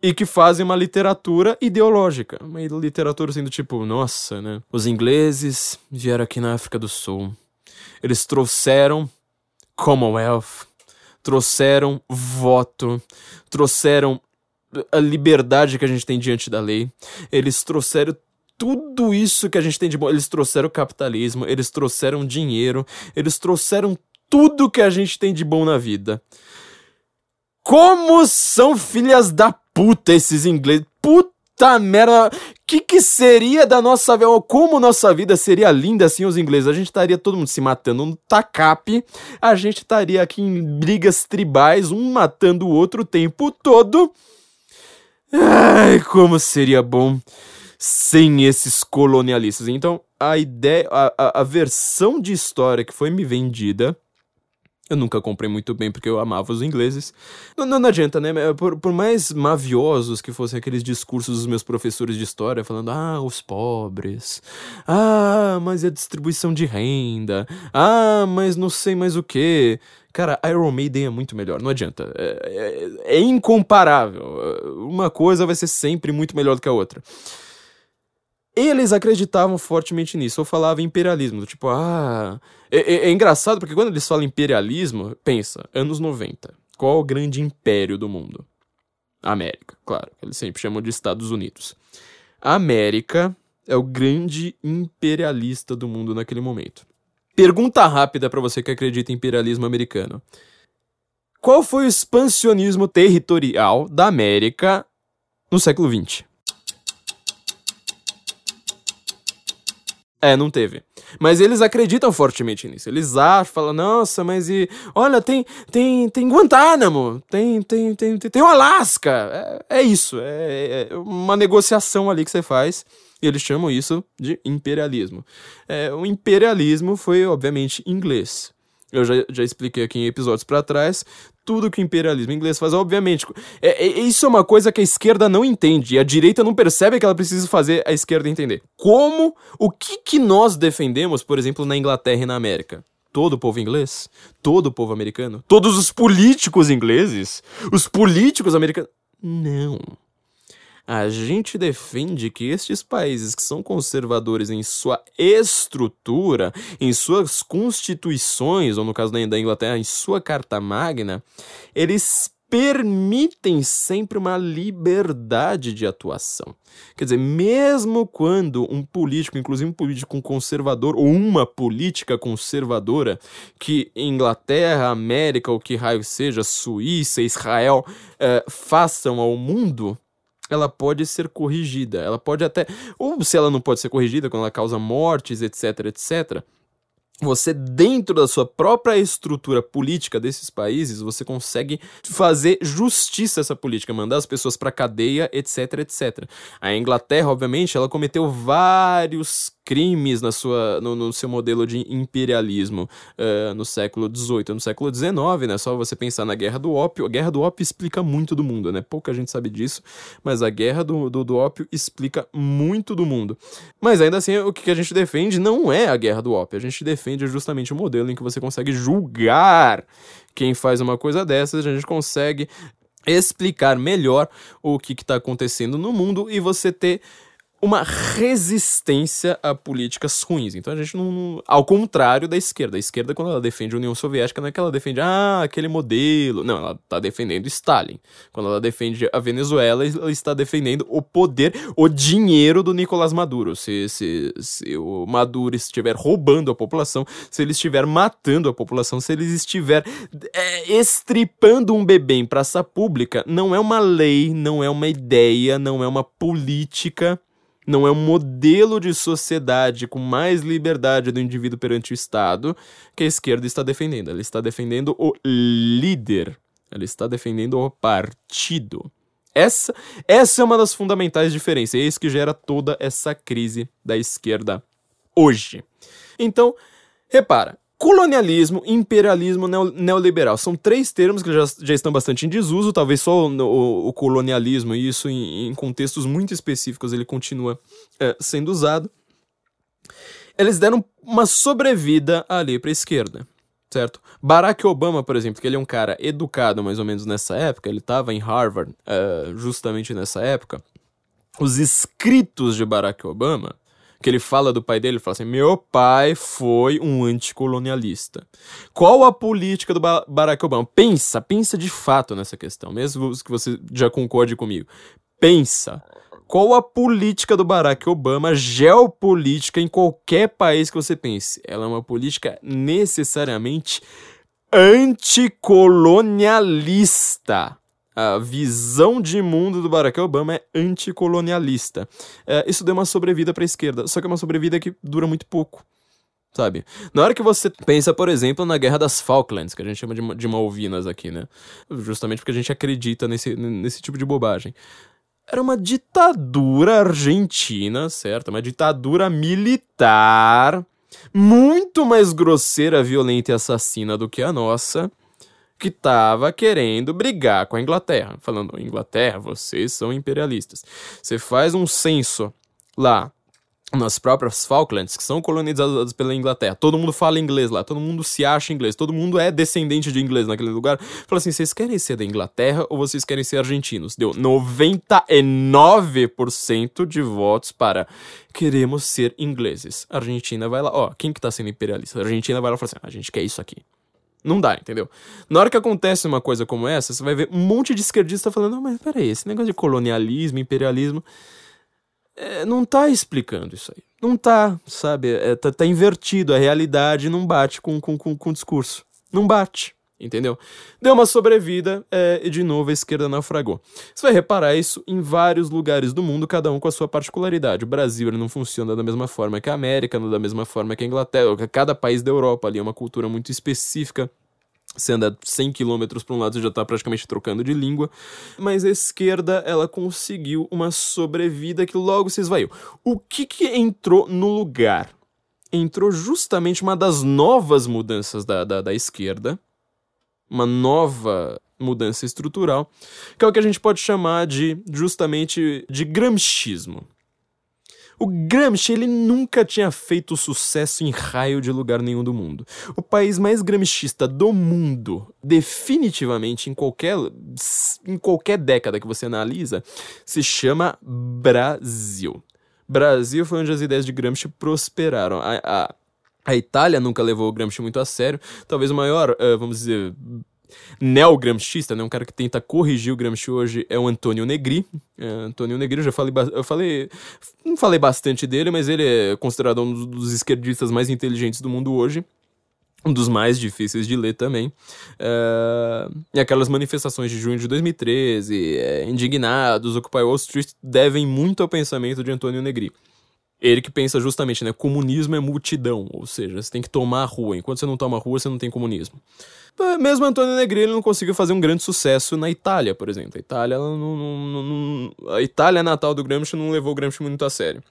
S1: E que fazem uma literatura ideológica. Uma literatura sendo assim tipo, nossa, né? Os ingleses vieram aqui na África do Sul. Eles trouxeram Commonwealth, trouxeram voto, trouxeram a liberdade que a gente tem diante da lei. Eles trouxeram tudo isso que a gente tem de bom. Eles trouxeram capitalismo, eles trouxeram dinheiro, eles trouxeram tudo que a gente tem de bom na vida. Como são filhas da puta esses ingleses. Puta merda. O que, que seria da nossa vida? Como nossa vida seria linda sem os ingleses? A gente estaria todo mundo se matando no tacape. A gente estaria aqui em brigas tribais, um matando o outro o tempo todo. Ai, como seria bom sem esses colonialistas. Então, a ideia, a, a, a versão de história que foi me vendida eu nunca comprei muito bem porque eu amava os ingleses. Não, não, não adianta, né? Por, por, mais maviosos que fossem aqueles discursos dos meus professores de história, falando, ah, os pobres. Ah, mas a distribuição de renda. Ah, mas não sei mais o que. Cara, Iron Maiden é muito melhor, não adianta. É, é, é incomparável. Uma coisa vai ser sempre muito melhor do que a outra. Eles acreditavam fortemente nisso, ou falavam imperialismo, tipo, ah. É, é, é, engraçado porque quando eles falam imperialismo, pensa, anos 90. Qual o grande império do mundo? América, claro. Eles sempre chamam de Estados Unidos. A América é o grande imperialista do mundo naquele momento. Pergunta rápida para você que acredita em imperialismo americano. Qual foi o expansionismo territorial da América no século XX? É, não teve. Mas eles acreditam fortemente nisso. Eles acham, falam, nossa, mas e. Olha, tem tem, tem Guantánamo, tem, tem, tem, tem, tem o Alasca. É, é isso. É, é, uma negociação ali que você faz. E eles chamam isso de imperialismo. É, o imperialismo foi, obviamente, inglês. Eu já, já expliquei aqui em episódios para trás tudo que o imperialismo inglês faz, obviamente. É, é, isso é uma coisa que a esquerda não entende e a direita não percebe que ela precisa fazer a esquerda entender. Como, o que, que nós defendemos, por exemplo, na Inglaterra e na América? Todo o povo inglês? Todo o povo americano? Todos os políticos ingleses? Os políticos americanos? Não. A gente defende que estes países que são conservadores em sua estrutura, em suas constituições, ou no caso da Inglaterra, em sua Carta Magna, eles permitem sempre uma liberdade de atuação. Quer dizer, mesmo quando um político, inclusive um político conservador ou uma política conservadora, que Inglaterra, América, ou que raio seja, Suíça, Israel, eh, façam ao mundo, ela pode ser corrigida. Ela pode até. Ou se ela não pode ser corrigida, quando ela causa mortes, etc, etc você dentro da sua própria estrutura política desses países, você consegue fazer justiça a essa política, mandar as pessoas para cadeia, etc, etc. A Inglaterra, obviamente, ela cometeu vários crimes na sua, no, no seu modelo de imperialismo uh, no século XVIII, no século XIX, né? Só você pensar na Guerra do Ópio. A Guerra do Ópio explica muito do mundo, né? Pouca gente sabe disso, mas a Guerra do, do, do Ópio explica muito do mundo. Mas ainda assim, o que a gente defende não é a Guerra do Ópio, a gente defende justamente o modelo em que você consegue julgar quem faz uma coisa dessas, a gente consegue explicar melhor o que está acontecendo no mundo e você ter uma resistência a políticas ruins. Então a gente não. Ao contrário da esquerda. A esquerda, quando ela defende a União Soviética, não é que ela defende, ah, aquele modelo. Não, ela está defendendo Stalin. Quando ela defende a Venezuela, ela está defendendo o poder, o dinheiro do Nicolás Maduro. Se, se, se o Maduro estiver roubando a população, se ele estiver matando a população, se ele estiver é, estripando um bebê em praça pública, não é uma lei, não é uma ideia, não é uma política não é um modelo de sociedade com mais liberdade do indivíduo perante o Estado que a esquerda está defendendo. Ela está defendendo o líder. Ela está defendendo o partido. Essa, essa é uma das fundamentais diferenças. É isso que gera toda essa crise da esquerda hoje. Então, repara, Colonialismo, imperialismo, neoliberal. São três termos que já, já estão bastante em desuso. Talvez só o, o, o colonialismo, e isso em, em, contextos muito específicos, ele continua é, sendo usado. Eles deram uma sobrevida ali para a esquerda, certo? Barack Obama, por exemplo, que ele é um cara educado mais ou menos nessa época, ele estava em Harvard é, justamente nessa época. Os escritos de Barack Obama que ele fala do pai dele, ele fala assim: meu pai foi um anticolonialista. Qual a política do Barack Obama? Pensa, pensa de fato nessa questão, mesmo que você já concorde comigo. Pensa. Qual a política do Barack Obama, geopolítica em qualquer país que você pense? Ela é uma política necessariamente anticolonialista. A visão de mundo do Barack Obama é anticolonialista. É, isso deu uma sobrevida para a esquerda, só que é uma sobrevida que dura muito pouco sabe? Na hora que você pensa, por exemplo, na Guerra das Falklands, que a gente chama de, de Malvinas aqui, né? Justamente porque a gente acredita nesse, nesse tipo de bobagem. Era uma ditadura argentina, certo? Uma ditadura militar, muito mais grosseira, violenta e assassina do que a nossa, que estava querendo brigar com a Inglaterra. Falando, Inglaterra, vocês são imperialistas. Você faz um censo lá nas próprias Falklands, que são colonizadas pela Inglaterra. Todo mundo fala inglês lá, todo mundo se acha inglês, todo mundo é descendente de inglês naquele lugar. Fala assim: vocês querem ser da Inglaterra ou vocês querem ser argentinos? Deu 99% de votos para queremos ser ingleses. A Argentina vai lá, ó, quem que tá sendo imperialista? A Argentina vai lá e fala assim: a gente quer isso aqui. Não dá, entendeu? Na hora que acontece uma coisa como essa, você vai ver um monte de esquerdista falando: não, mas peraí, esse negócio de colonialismo, imperialismo é, não tá explicando isso aí. Não tá, sabe? É, tá, tá, invertido. A realidade não bate com, com, com, com o discurso. Não bate. Entendeu? Deu uma sobrevida é, e de novo a esquerda naufragou. Você vai reparar isso em vários lugares do mundo, cada um com a sua particularidade. O Brasil ele não funciona da mesma forma que a América, não da mesma forma que a Inglaterra. Cada país da Europa ali é uma cultura muito específica você anda 100 km para um lado, você já está praticamente trocando de língua. Mas a esquerda, ela conseguiu uma sobrevida que logo se esvaiu. O que, que entrou no lugar? Entrou justamente uma das novas mudanças da, da, da esquerda. Uma nova mudança estrutural, que é o que a gente pode chamar de justamente de gramscismo. O Gramsci ele nunca tinha feito sucesso em raio de lugar nenhum do mundo. O país mais gramscista do mundo, definitivamente em qualquer em qualquer década que você analisa, se chama Brasil. Brasil foi onde as ideias de Gramsci prosperaram. A, a, a Itália nunca levou o Gramsci muito a sério. Talvez o maior, uh, vamos dizer, neogramscista, né? Um cara que tenta corrigir o Gramsci hoje é o Antônio Negri. É, Antônio Negri, eu já falei, eu falei, não falei bastante dele, mas ele é considerado um dos esquerdistas mais inteligentes do mundo hoje. Um dos mais difíceis de ler também. É, e aquelas manifestações de junho de 2013, é, indignados, Occupy Wall Street, devem muito ao pensamento de Antônio Negri. Ele que pensa justamente, né? Comunismo é multidão, ou seja, você tem que tomar a rua. Enquanto você não toma a rua, você não tem comunismo. Mesmo Antônio Negri não conseguiu fazer um grande sucesso na Itália, por exemplo. A Itália, não, não, não, a Itália natal do Gramsci não levou o Gramsci muito a sério.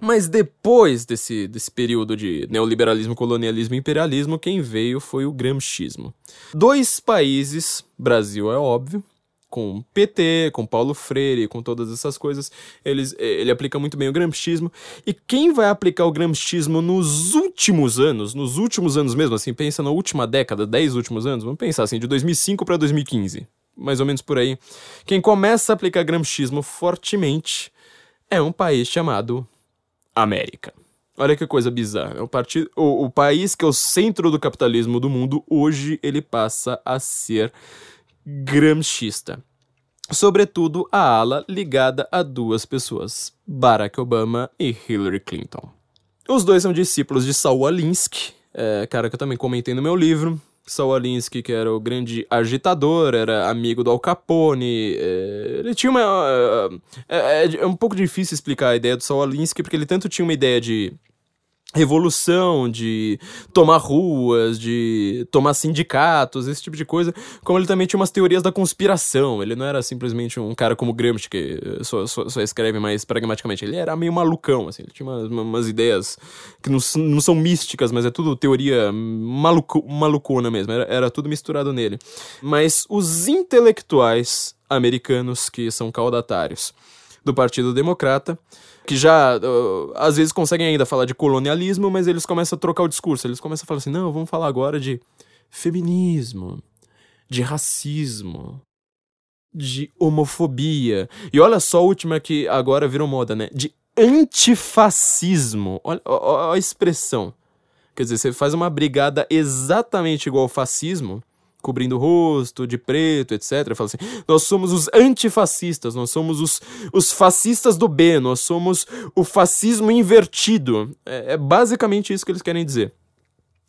S1: Mas depois desse, desse período de neoliberalismo, colonialismo e imperialismo, quem veio foi o gramscismo. Dois países, Brasil é óbvio, com PT, com Paulo Freire, com todas essas coisas, eles, eh, ele aplica muito bem o gramscismo. E quem vai aplicar o gramscismo nos últimos anos, nos últimos anos mesmo, assim, pensa na última década, 10 últimos anos, vamos pensar assim, de 2005 para 2015, mais ou menos por aí. Quem começa a aplicar gramscismo fortemente é um país chamado América. Olha que coisa bizarra. O, partido, o, o país que é o centro do capitalismo do mundo, hoje ele passa a ser gramscista. Sobretudo a ala ligada a duas pessoas, Barack Obama e Hillary Clinton. Os dois são discípulos de Saul Alinsky, é, cara que eu também comentei no meu livro. Saul Alinsky, que era o grande agitador, era amigo do Al Capone. É, ele tinha uma. É, é, é, um pouco difícil explicar a ideia do Saul Alinsky, porque ele tanto tinha uma ideia de revolução, de tomar ruas, de tomar sindicatos, esse tipo de coisa, como ele também tinha umas teorias da conspiração. Ele não era simplesmente um cara como Gramsci, que só, só, só escreve mais pragmaticamente. Ele era meio malucão, assim, ele tinha umas, umas ideias que não, não são místicas, mas é tudo teoria maluco, malucona mesmo, era, era tudo misturado nele. Mas os intelectuais americanos que são caudatários do Partido Democrata que já uh, às vezes conseguem ainda falar de colonialismo, mas eles começam a trocar o discurso. Eles começam a falar assim: não, vamos falar agora de feminismo, de racismo, de homofobia. E olha só a última que agora virou moda, né? De antifascismo. Olha, olha a expressão. Quer dizer, você faz uma brigada exatamente igual ao fascismo, cobrindo o rosto, de preto, etc. Fala assim: nós somos os antifascistas, nós somos os, os fascistas do B, nós somos o fascismo invertido. É, é basicamente isso que eles querem dizer.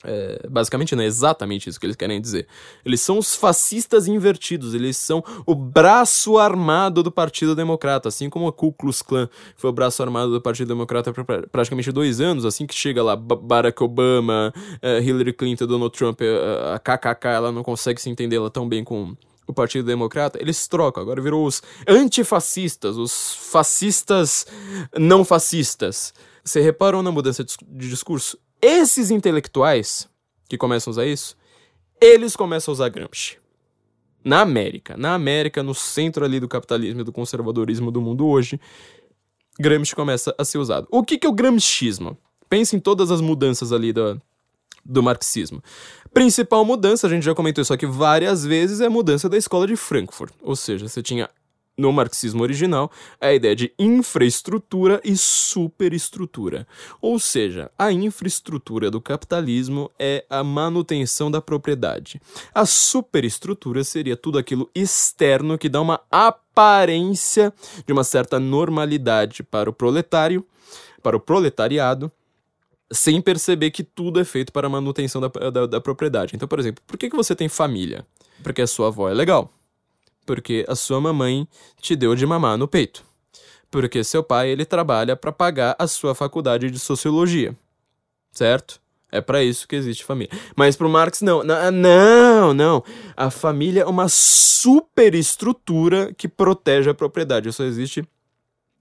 S1: É, basicamente não é exatamente isso que eles querem dizer. Eles são os fascistas invertidos, eles são o braço armado do Partido Democrata, assim como a Ku Klux Klan foi o braço armado do Partido Democrata por praticamente dois anos, assim que chega lá Barack Obama, é, Hillary Clinton, Donald Trump, é, a KKK, ela não consegue se entender ela tão bem com o Partido Democrata, eles trocam, agora virou os antifascistas, os fascistas não fascistas. Você reparou na mudança de discurso? Esses intelectuais que começam a usar isso, eles começam a usar Gramsci. Na América, na América, no centro ali do capitalismo e do conservadorismo do mundo hoje, Gramsci começa a ser usado. O que, que é o gramscismo? Pense em todas as mudanças ali do, do marxismo. Principal mudança, a gente já comentou isso aqui várias vezes, é a mudança da escola de Frankfurt. Ou seja, você tinha no marxismo original, a ideia de infraestrutura e superestrutura. Ou seja, a infraestrutura do capitalismo é a manutenção da propriedade. A superestrutura seria tudo aquilo externo que dá uma aparência de uma certa normalidade para o proletário, para o proletariado, sem perceber que tudo é feito para a manutenção da, da, da propriedade. Então, por exemplo, por que, que você tem família? Porque a sua avó é legal porque a sua mamãe te deu de mamar no peito. Porque seu pai ele trabalha para pagar a sua faculdade de sociologia. Certo? É para isso que existe família. Mas pro Marx não, não, não. A família é uma superestrutura que protege a propriedade. Só existe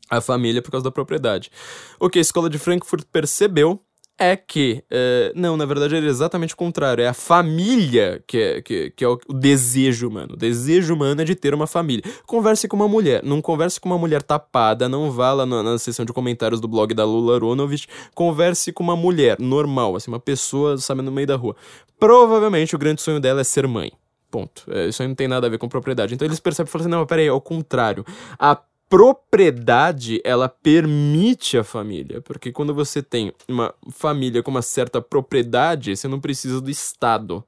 S1: a família por causa da propriedade. O que a escola de Frankfurt percebeu é que, uh, não, na verdade é exatamente o contrário. É a família que é, que, que é o, o, desejo humano. O desejo humano é de ter uma família. Converse com uma mulher. Não converse com uma mulher tapada. Não vá lá na, na seção de comentários do blog da Lula Ronovich. Converse com uma mulher normal, assim, uma pessoa, sabe, no meio da rua. Provavelmente o grande sonho dela é ser mãe. Ponto. É, isso aí não tem nada a ver com propriedade. Então eles percebem e falam assim: não, peraí, é o contrário. A propriedade ela permite a família, porque quando você tem uma família com uma certa propriedade, você não precisa do Estado.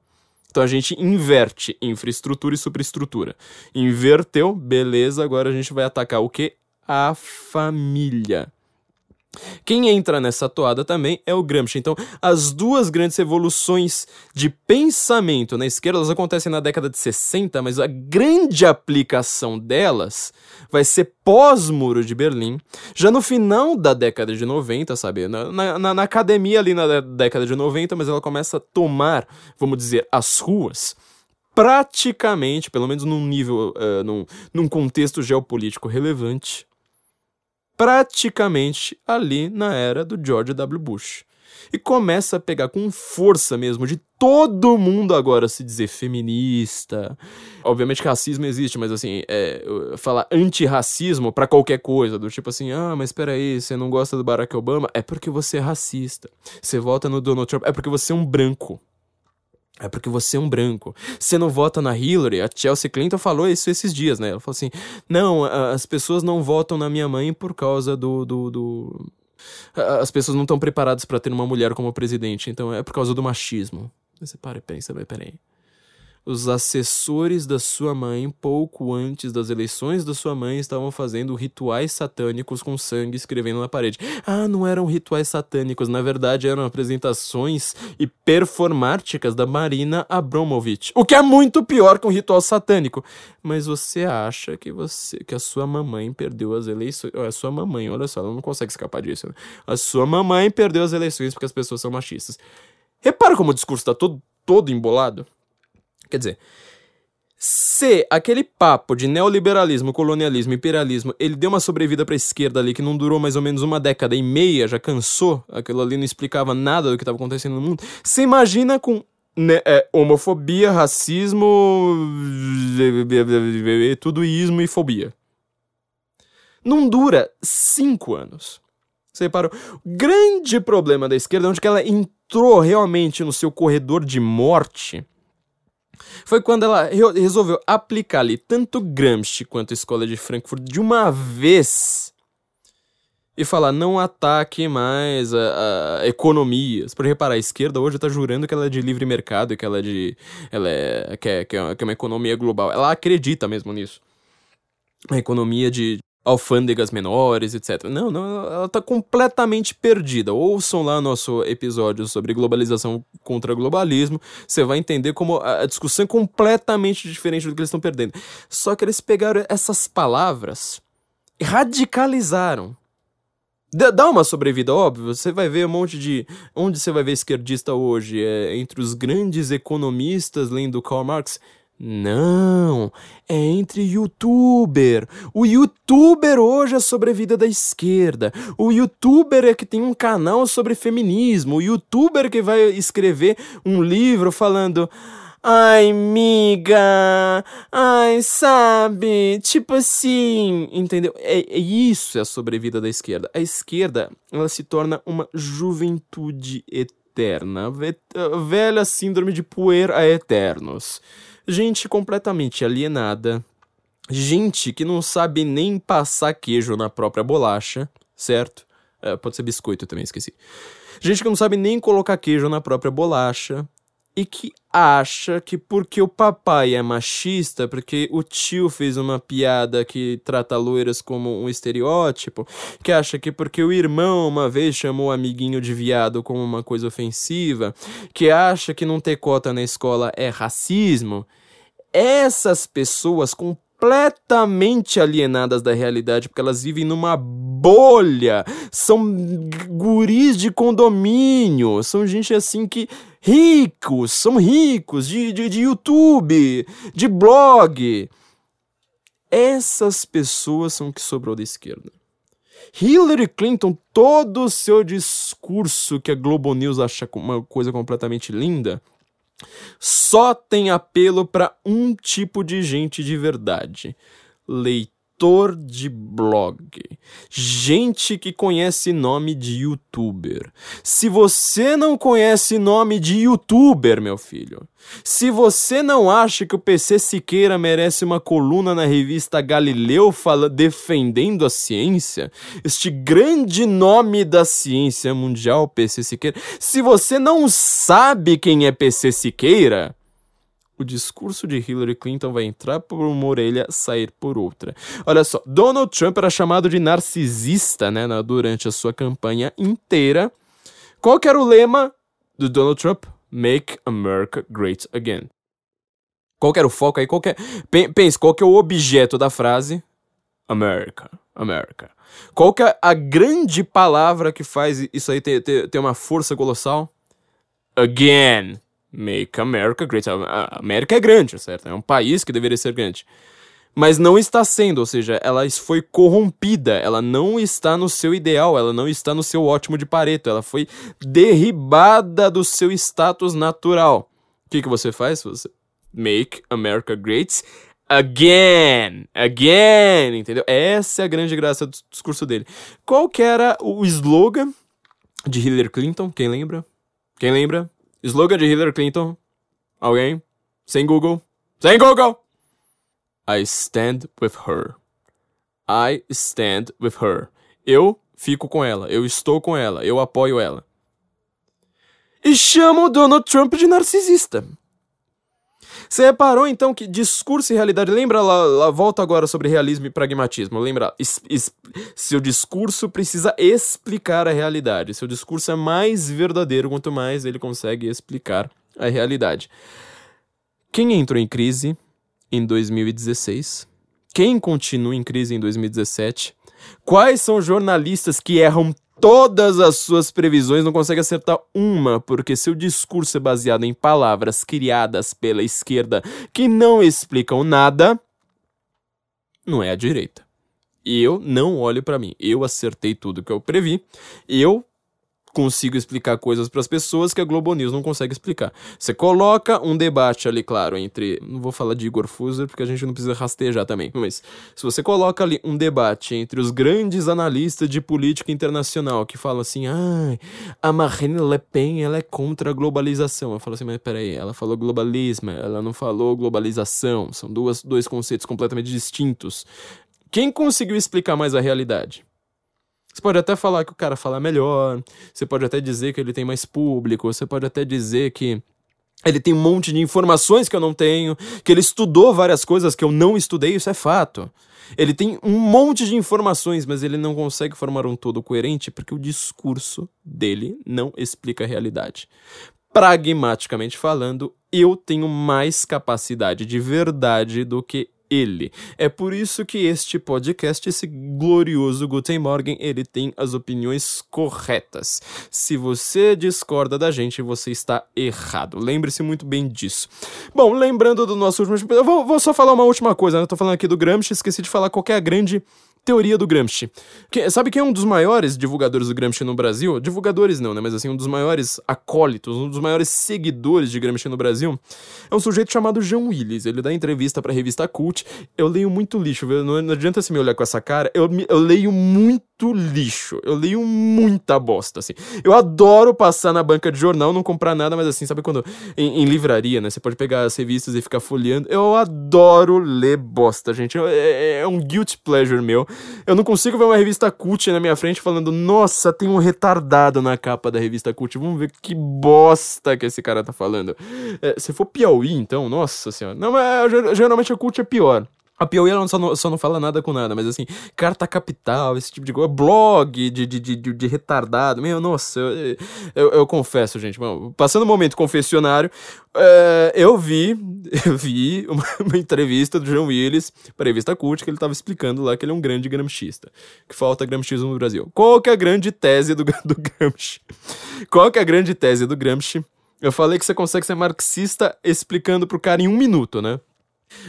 S1: Então a gente inverte infraestrutura e superestrutura. Inverteu, beleza, agora a gente vai atacar o que? A família. Quem entra nessa toada também é o Gramsci. Então, as duas grandes revoluções de pensamento na esquerda elas acontecem na década de 60, mas a grande aplicação delas vai ser pós-muro de Berlim, já no final da década de 90, sabe? Na, na, na academia ali na década de 90, mas ela começa a tomar, vamos dizer, as ruas praticamente, pelo menos num nível, uh, num, num contexto geopolítico relevante, praticamente ali na era do George W. Bush. E começa a pegar com força mesmo de todo mundo agora se dizer feminista. Obviamente que racismo existe, mas assim, é, falar antirracismo para qualquer coisa, do tipo assim, ah, mas espera aí, você não gosta do Barack Obama? É porque você é racista. Você vota no Donald Trump, é porque você é um branco. É porque você é um branco. Você não vota na Hillary. A Chelsea Clinton falou isso esses dias, né? Ela falou assim: não, as pessoas não votam na minha mãe por causa do. do, do... As pessoas não estão preparadas para ter uma mulher como presidente, então é por causa do machismo. Você para e pensa, peraí os assessores da sua mãe, pouco antes das eleições da sua mãe, estavam fazendo rituais satânicos com sangue escrevendo na parede. Ah, não eram rituais satânicos, na verdade eram apresentações e performáticas da Marina Abramovich. O que é muito pior que um ritual satânico. Mas você acha que você que a sua mamãe perdeu as eleições? A sua mamãe, olha só, ela não consegue escapar disso. Né? A sua mamãe perdeu as eleições porque as pessoas são machistas. Repara como o discurso está todo, todo embolado. Quer dizer, se aquele papo de neoliberalismo, colonialismo, imperialismo, ele deu uma sobrevida para a esquerda ali que não durou mais ou menos uma década e meia, já cansou, aquilo ali não explicava nada do que estava acontecendo no mundo. Você imagina com né, é, homofobia, racismo, tudo ismo e fobia. Não dura cinco anos. Você reparou? O grande problema da esquerda, onde que ela entrou realmente no seu corredor de morte, foi quando ela resolveu aplicar ali tanto Gramsci quanto a escola de Frankfurt de uma vez. e falar não ataque mais a, a economias. Por reparar, a esquerda hoje está jurando que ela é de livre mercado e que ela é de. Ela é, que é, é, que é uma economia global. Ela acredita mesmo nisso. A economia de alfândegas menores, etc. Não, não, ela está completamente perdida. Ouçam lá nosso episódio sobre globalização contra globalismo, você vai entender como a discussão é completamente diferente do que eles estão perdendo. Só que eles pegaram essas palavras e radicalizaram Dá uma sobrevida, óbvio. Você vai ver um monte de. Onde você vai ver esquerdista hoje? É entre os grandes economistas lendo Karl Marx? Não, é entre youtuber. O youtuber hoje é sobre a vida da esquerda. O youtuber é que tem um canal sobre feminismo. O youtuber que vai escrever um livro falando. Ai, miga. Ai, sabe? Tipo assim, entendeu? É, é, isso é a sobrevida da esquerda. A esquerda, ela se torna uma juventude eterna. Velha síndrome de puer a eternos. Gente completamente alienada. Gente que não sabe nem passar queijo na própria bolacha, certo? É, pode ser biscoito também, esqueci. Gente que não sabe nem colocar queijo na própria bolacha e que acha que porque o papai é machista, porque o tio fez uma piada que trata loiras como um estereótipo, que acha que porque o irmão uma vez chamou o amiguinho de viado como uma coisa ofensiva, que acha que não ter cota na escola é racismo, essas pessoas com completamente alienadas da realidade, porque elas vivem numa bolha. São guris de condomínio, são gente assim que. Ricos, são ricos, de, de, de YouTube, de blog. Essas pessoas são que sobrou da esquerda. Hillary Clinton, todo o seu discurso que a Globo News acha uma coisa completamente linda, só tem apelo para um tipo de gente de verdade: leitor leitor de blog, gente que conhece nome de youtuber. Se você não conhece nome de youtuber, meu filho, se você não acha que o PC Siqueira merece uma coluna na revista Galileu fala, defendendo a ciência, este grande nome da ciência mundial, PC Siqueira, se você não sabe quem é PC Siqueira, o discurso de Hillary Clinton vai entrar por uma orelha, sair por outra. Olha só, Donald Trump era chamado de narcisista, né, durante a sua campanha inteira. Qual que era o lema do Donald Trump? Make America Great Again. Qual que era o foco aí? Qual que é... Pense, qual que é o objeto da frase? America, America. Qual que é a grande palavra que faz isso aí ter, ter, ter uma força colossal? Again. Make America Great. A América é grande, certo? É um país que deveria ser grande. Mas não está sendo, ou seja, ela foi corrompida, ela não está no seu ideal, ela não está no seu ótimo de Pareto, ela foi derribada do seu status natural. O que, que você faz? Você make America great again, again, entendeu? Essa é a grande graça do discurso dele. Qual que era o slogan de Hillary Clinton? Quem lembra? Quem lembra? Slogan de Hillary Clinton. Alguém? Sem Google? Sem Google! I stand with her. I stand with her. Eu fico com ela. Eu estou com ela. Eu apoio ela. E chama o Donald Trump de narcisista. Você reparou então que discurso e realidade. Lembra lá, lá volta agora sobre realismo e pragmatismo. Lembra, es, es, seu discurso precisa explicar a realidade. Seu discurso é mais verdadeiro quanto mais ele consegue explicar a realidade. Quem entrou em crise em 2016? Quem continua em crise em 2017? Quais são jornalistas que erram todas as suas previsões, não consegue acertar uma, porque seu discurso é baseado em palavras criadas pela esquerda que não explicam nada, não é a direita. Eu não olho para mim. Eu acertei tudo que eu previ. Eu consigo explicar coisas para as pessoas que a Globo News não consegue explicar. Você coloca um debate ali, claro, entre. Não vou falar de Igor Fuser, porque a gente não precisa rastejar também. Mas se você coloca ali um debate entre os grandes analistas de política internacional que falam assim: ah, a Marine Le Pen ela é contra a globalização. Eu falo assim, mas peraí, ela falou globalismo, ela não falou globalização. São duas, dois conceitos completamente distintos. Quem conseguiu explicar mais a realidade? Você pode até falar que o cara fala melhor, você pode até dizer que ele tem mais público, você pode até dizer que ele tem um monte de informações que eu não tenho, que ele estudou várias coisas que eu não estudei, isso é fato. Ele tem um monte de informações, mas ele não consegue formar um todo coerente porque o discurso dele não explica a realidade. Pragmaticamente falando, eu tenho mais capacidade de verdade do que ele. É por isso que este podcast, esse glorioso Guten Morgen, ele tem as opiniões corretas. Se você discorda da gente, você está errado. Lembre-se muito bem disso. Bom, lembrando do nosso último... Eu vou, vou só falar uma última coisa, né? Eu tô falando aqui do Gramsci, esqueci de falar qual é a grande Teoria do Gramsci. Que, sabe quem é um dos maiores divulgadores do Gramsci no Brasil? Divulgadores não, né? Mas assim, um dos maiores acólitos, um dos maiores seguidores de Gramsci no Brasil. É um sujeito chamado João Willis. Ele dá entrevista pra revista Cult. Eu leio muito lixo, viu? Não, não adianta você me olhar com essa cara. Eu, eu leio muito lixo. Eu leio muita bosta, assim. Eu adoro passar na banca de jornal, não comprar nada, mas assim, sabe quando. Em, em livraria, né? Você pode pegar as revistas e ficar folheando. Eu adoro ler bosta, gente. É, é um guilty pleasure meu. Eu não consigo ver uma revista cult na minha frente falando, nossa, tem um retardado na capa da revista cult. Vamos ver que bosta que esse cara tá falando. É, se for Piauí, então, nossa senhora. Não, mas geralmente a cult é pior. A Piauí ela só não, só não fala nada com nada, mas assim, carta capital, esse tipo de coisa, blog de, de, de, de retardado, meu, nossa, eu, eu, eu confesso, gente, passando o um momento confessionário, é, eu vi, eu vi uma, uma, entrevista do João Willis para a revista Cult, que ele estava explicando lá que ele é um grande gramscista, que falta gramscismo no Brasil. Qual que é a grande tese do, do Gramsci? Qual que é a grande tese do Gramsci? Eu falei que você consegue ser marxista explicando pro cara em um minuto, né?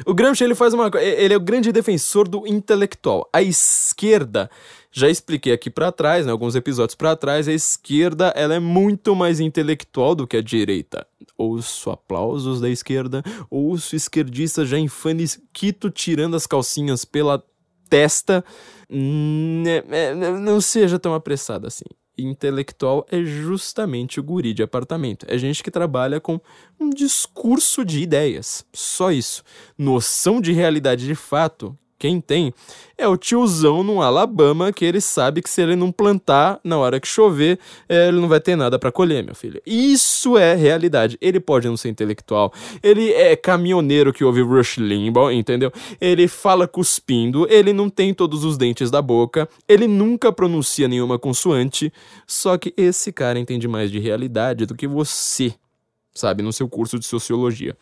S1: O Gramsci ele faz uma ele é o grande defensor do intelectual. A esquerda, já expliquei aqui para trás, né, alguns episódios para trás, a esquerda ela é muito mais intelectual do que a direita. Ouço aplausos da esquerda, ouço esquerdista já em fanisquito tirando as calcinhas pela testa. Né, é, não seja tão apressado assim intelectual é justamente o guri de apartamento. É gente que trabalha com um discurso de ideias. Só isso. Noção de realidade de fato quem tem é o tiozão no Alabama que ele sabe que se ele não plantar na hora que chover, é, ele não vai ter nada para colher, meu filho. Isso é realidade. Ele pode não ser intelectual, ele é caminhoneiro que ouve Rush Limbaugh, entendeu? Ele fala cuspindo, ele não tem todos os dentes da boca, ele nunca pronuncia nenhuma consoante, só que esse cara entende mais de realidade do que você, sabe, no seu curso de sociologia.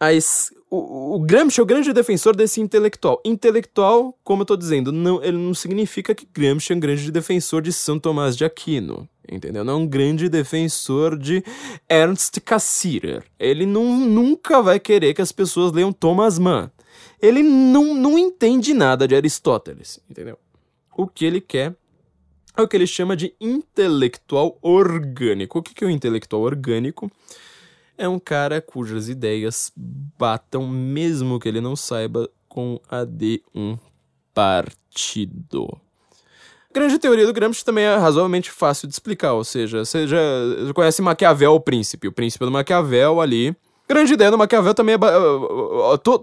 S1: As, o, o Gramsci é o grande defensor desse intelectual. Intelectual, como eu tô dizendo, não, ele não significa que Gramsci é um grande defensor de São Tomás de Aquino. Entendeu? Não é um grande defensor de Ernst Cassirer. Ele não, nunca vai querer que as pessoas leiam Thomas Mann. Ele não, não entende nada de Aristóteles. Entendeu? O que ele quer é o que ele chama de intelectual orgânico. O que é o intelectual orgânico? É um cara cujas ideias batam, mesmo que ele não saiba, com a de um partido. A grande teoria do Gramsci também é razoavelmente fácil de explicar, ou seja, você já conhece Maquiavel, o príncipe, o príncipe do Maquiavel ali. Grande ideia do Maquiavel também é.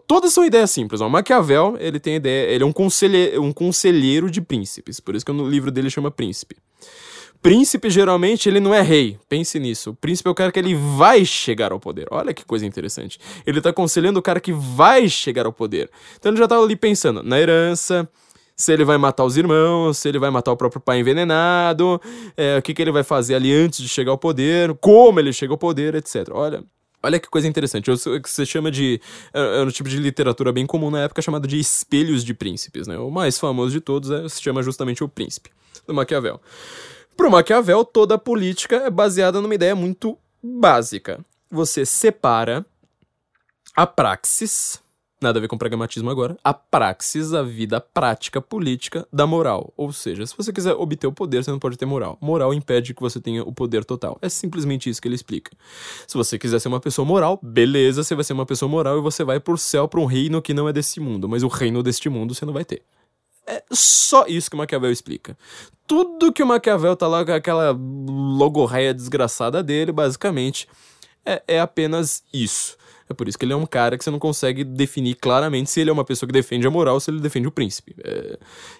S1: todas são ideias simples. O Maquiavel, ele tem ideia. Ele é um, conselhe, um conselheiro de príncipes. Por isso que no livro dele chama Príncipe. Príncipe, geralmente, ele não é rei. Pense nisso. O príncipe é o cara que ele vai chegar ao poder. Olha que coisa interessante. Ele tá aconselhando o cara que vai chegar ao poder. Então ele já tava ali pensando na herança, se ele vai matar os irmãos, se ele vai matar o próprio pai envenenado, é, o que, que ele vai fazer ali antes de chegar ao poder, como ele chega ao poder, etc. Olha, Olha que coisa interessante. O que você chama de. É, é um tipo de literatura bem comum na época chamado de espelhos de príncipes, né? O mais famoso de todos é, se chama justamente o príncipe, do Maquiavel. Para o Maquiavel, toda a política é baseada numa ideia muito básica. Você separa a praxis, nada a ver com pragmatismo agora, a praxis, a vida prática política da moral. Ou seja, se você quiser obter o poder, você não pode ter moral. Moral impede que você tenha o poder total. É simplesmente isso que ele explica. Se você quiser ser uma pessoa moral, beleza, você vai ser uma pessoa moral e você vai pro céu para um reino que não é desse mundo, mas o reino deste mundo você não vai ter. É só isso que o Maquiavel explica. Tudo que o Maquiavel tá lá com aquela logorreia desgraçada dele, basicamente, é, é apenas isso. É por isso que ele é um cara que você não consegue definir claramente se ele é uma pessoa que defende a moral ou se ele defende o príncipe. É...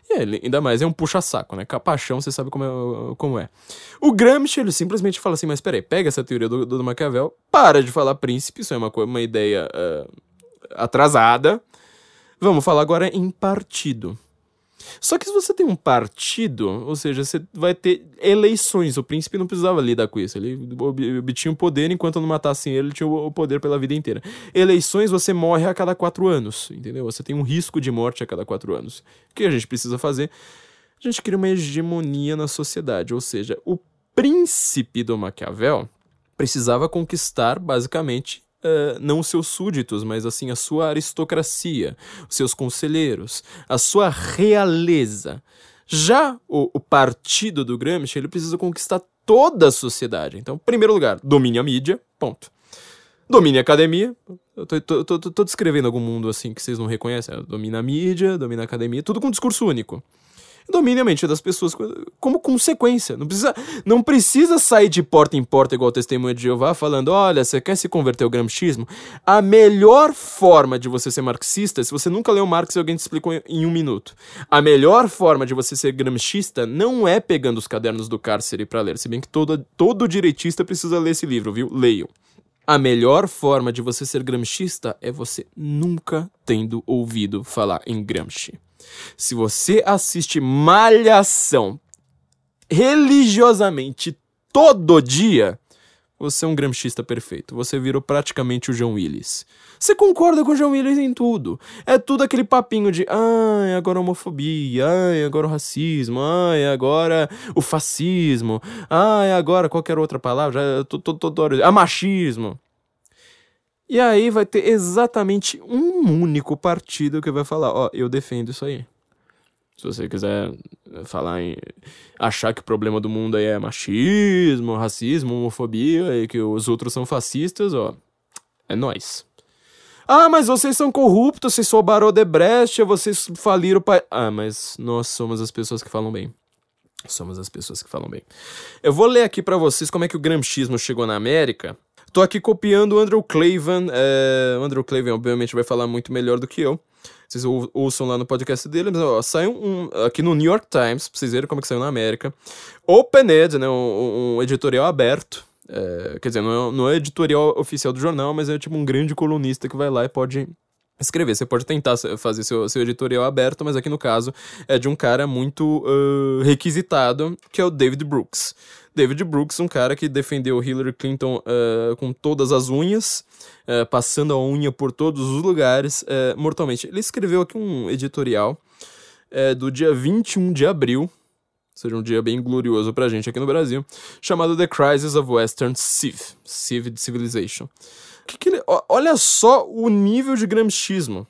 S1: E é, ele, ainda mais é um puxa-saco, né? Capachão, você sabe como é, como é. O Gramsci, ele simplesmente fala assim, mas peraí, pega essa teoria do, do Maquiavel, para de falar príncipe, isso é uma, uma ideia uh, atrasada. Vamos falar agora em partido. Só que se você tem um partido, ou seja, você vai ter eleições. O príncipe não precisava lidar com isso. Ele obtinha o poder enquanto não matassem ele, ele tinha o poder pela vida inteira. Eleições você morre a cada quatro anos, entendeu? Você tem um risco de morte a cada quatro anos. O que a gente precisa fazer? A gente cria uma hegemonia na sociedade, ou seja, o príncipe do Maquiavel precisava conquistar basicamente uh, não os seus súditos, mas assim a sua aristocracia, os seus conselheiros, a sua realeza. Já o, o partido do Gramsci, ele precisa conquistar toda a sociedade. Então, em primeiro lugar, domine a mídia, ponto. Domine a academia. Eu tô, tô, tô, tô descrevendo algum mundo assim que vocês não reconhecem. Domina a mídia, domina a academia, tudo com discurso único domine a mente das pessoas como consequência. Não precisa, não precisa sair de porta em porta igual o testemunho de Jeová falando: olha, você quer se converter ao gramscismo? A melhor forma de você ser marxista, se você nunca leu Marx e alguém te explicou em um minuto, a melhor forma de você ser gramscista não é pegando os cadernos do cárcere para ler, se bem que todo, todo direitista precisa ler esse livro, viu? Leiam. A melhor forma de você ser gramscista é você nunca tendo ouvido falar em Gramsci. Se você assiste Malhação religiosamente todo dia, você é um gramscista perfeito. Você virou praticamente o João Willis. Você concorda com o João Willis em tudo. É tudo aquele papinho de ai, agora a homofobia, ai, agora o racismo, ai, agora o fascismo, ai, agora qualquer outra palavra, já, tô, tô, tô, a machismo. E aí vai ter exatamente um único partido que vai falar, ó, eu defendo isso aí. Se você quiser falar em achar que o problema do mundo aí é machismo, racismo, homofobia e que os outros são fascistas, ó, é nós. Ah, mas vocês são corruptos, vocês soubaram de Brecht, vocês faliram pai. Ah, mas nós somos as pessoas que falam bem. Somos as pessoas que falam bem. Eu vou ler aqui para vocês como é que o gramscismo chegou na América Tô aqui copiando o Andrew Clavin. É, o Andrew Clavin, obviamente, vai falar muito melhor do que eu. Vocês ou, ouçam lá no podcast dele. Mas, ó, saiu um, aqui no New York Times, pra vocês verem como é que saiu na América. Open Ed, né? Um, um editorial aberto. É, quer dizer, não é, não é editorial oficial do jornal, mas é tipo um grande colunista que vai lá e pode escrever. Você pode tentar fazer seu, seu editorial aberto, mas aqui no caso é de um cara muito uh, requisitado, que é o David Brooks. David Brooks, um cara que defendeu Hillary Clinton uh, com todas as unhas, uh, passando a unha por todos os lugares, mortalmente. Ele escreveu aqui um editorial do dia 21 de abril, seja, um dia bem glorioso pra gente aqui no Brasil, chamado The Crisis of Western Civ, Civ Civilization. Que que ele, olha só o nível de gramscismo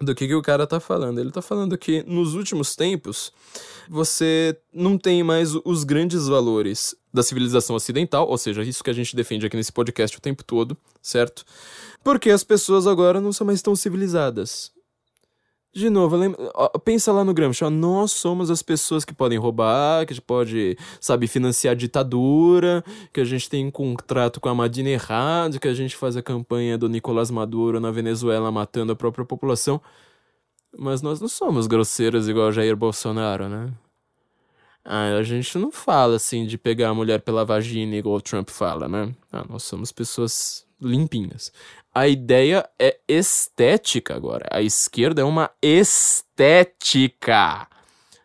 S1: do que, que o cara tá falando. Ele tá falando que nos últimos tempos você não tem mais os grandes valores da civilização ocidental, ou seja, isso que a gente defende aqui nesse podcast o tempo todo, certo? Porque as pessoas agora não são mais tão civilizadas. De novo, lembra, pensa lá no Gramsci, ó, nós somos as pessoas que podem roubar, que a gente pode, sabe, financiar ditadura, que a gente tem um contrato com a Madina errado, que a gente faz a campanha do Nicolás Maduro na Venezuela matando a própria população. Mas nós não somos grosseiros igual Jair Bolsonaro, né? Ah, a gente não fala assim de pegar a mulher pela vagina igual o Trump fala, né? Ah, nós somos pessoas limpinhas. A ideia é estética agora. A esquerda é uma estética.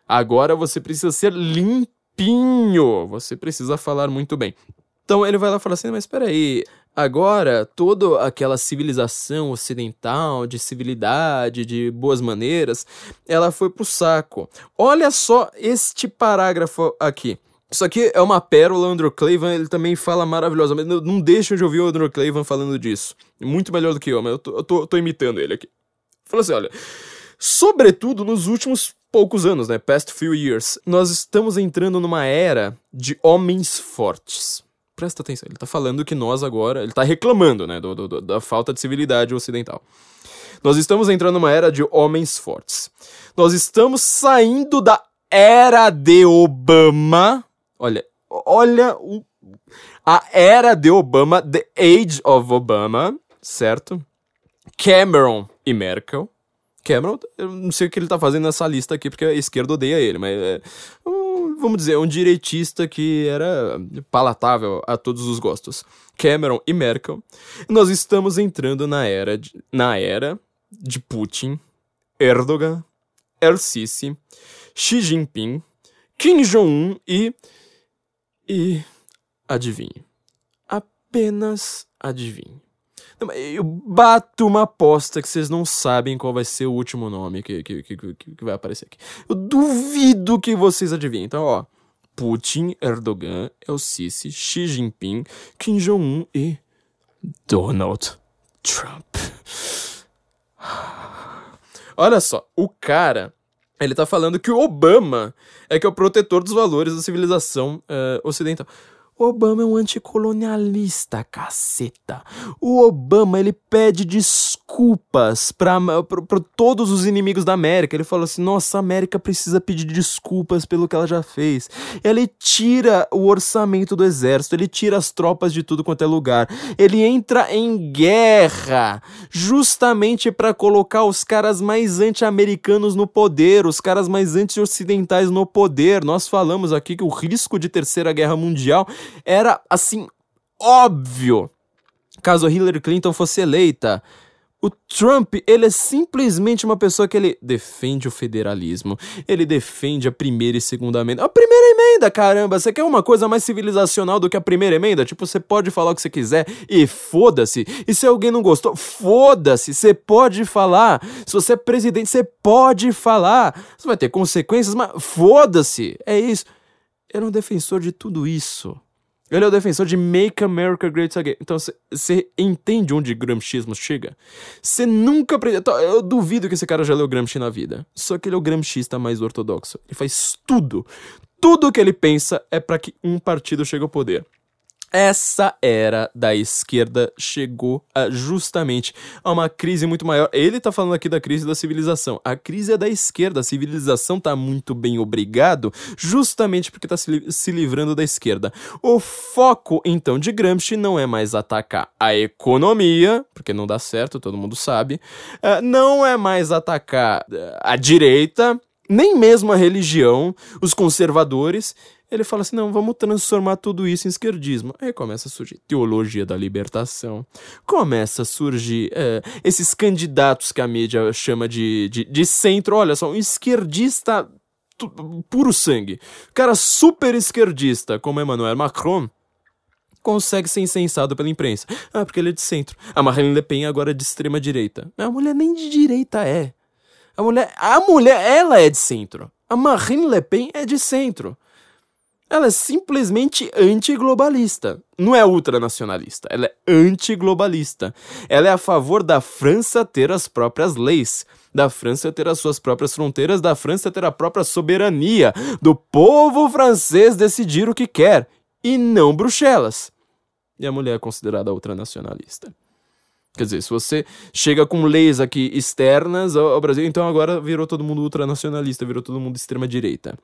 S1: Agora você precisa ser limpinho. Você precisa falar muito bem. Então ele vai lá e fala assim: mas espera aí. Agora, toda aquela civilização ocidental, de civilidade, de boas maneiras, ela foi pro saco. Olha só este parágrafo aqui. Isso aqui é uma pérola, Andrew Clavan, ele também fala maravilhosamente. Não, não deixa de ouvir o Andrew Clavan falando disso. Muito melhor do que eu, mas eu tô, eu tô, tô imitando ele aqui. Falou assim, olha... Sobretudo nos últimos poucos anos, né? Past few years, nós estamos entrando numa era de homens fortes. Presta atenção, ele tá falando que nós agora. Ele tá reclamando, né? Do, do, da falta de civilidade ocidental. Nós estamos entrando numa era de homens fortes. Nós estamos saindo da era de Obama Olha, olha o, a era de Obama, The Age of Obama, certo? Cameron e Merkel. Cameron, eu não sei o que ele tá fazendo nessa lista aqui, porque a esquerda odeia ele, mas é, um, vamos dizer, um direitista que era palatável a todos os gostos. Cameron e Merkel. Nós estamos entrando na era de, na era de Putin, Erdogan, El-Sisi, Xi Jinping, Kim Jong-un e. E. Adivinhe. Apenas adivinhe. Eu bato uma aposta que vocês não sabem qual vai ser o último nome que, que, que, que vai aparecer aqui. Eu duvido que vocês adivinhem. Então, ó. Putin, Erdogan, El Sisi, Xi Jinping, Kim Jong-un e Donald Trump. Olha só, o cara, ele tá falando que o Obama é que é o protetor dos valores da civilização uh, ocidental. Obama é um anticolonialista, caceta. O Obama, ele pede desculpas para todos os inimigos da América. Ele fala assim: nossa, a América precisa pedir desculpas pelo que ela já fez. Ele tira o orçamento do exército, ele tira as tropas de tudo quanto é lugar. Ele entra em guerra justamente para colocar os caras mais anti-americanos no poder, os caras mais anti-ocidentais no poder. Nós falamos aqui que o risco de terceira guerra mundial era assim óbvio caso Hillary Clinton fosse eleita. O Trump, ele é simplesmente uma pessoa que ele defende o federalismo, ele defende a primeira e segunda emenda. A primeira emenda, caramba, você quer uma coisa mais civilizacional do que a primeira emenda? Tipo, você pode falar o que você quiser e foda-se. E se alguém não gostou, foda-se, você pode falar. Se você é presidente, você pode falar. Você vai ter consequências, mas foda-se. É isso. É um defensor de tudo isso. Ele é o defensor de Make America Great Again. Então você entende onde Gramscismo chega? Você nunca. Então, eu duvido que esse cara já leu Gramsci na vida. Só que ele é o gramscista mais ortodoxo. Ele faz tudo. Tudo que ele pensa é para que um partido chegue ao poder. Essa era da esquerda chegou a, justamente a uma crise muito maior. Ele tá falando aqui da crise da civilização. A crise é da esquerda. A civilização tá muito bem obrigado, justamente porque tá se, se livrando da esquerda. O foco, então, de Gramsci não é mais atacar a economia, porque não dá certo, todo mundo sabe. Uh, não é mais atacar uh, a direita, nem mesmo a religião, os conservadores ele fala assim: não, vamos transformar tudo isso em esquerdismo. Aí começa a surgir teologia da libertação, começa a surgir é, esses candidatos que a mídia chama de, de, de centro. Olha só, um esquerdista puro sangue, cara super esquerdista como Emmanuel Macron consegue ser incensado pela imprensa. Ah, porque ele é de centro. A Marine Le Pen agora é de extrema direita. A mulher nem de direita é. A mulher, a mulher, ela é de centro. A Marine Le Pen é de centro. Ela é simplesmente antiglobalista. Não é ultranacionalista, ela é antiglobalista. Ela é a favor da França ter as próprias leis, da França ter as suas próprias fronteiras, da França ter a própria soberania, do povo francês decidir o que quer, e não Bruxelas. E a mulher é considerada ultranacionalista. Quer dizer, se você chega com leis aqui externas ao Brasil, então agora virou todo mundo ultranacionalista, virou todo mundo extrema-direita.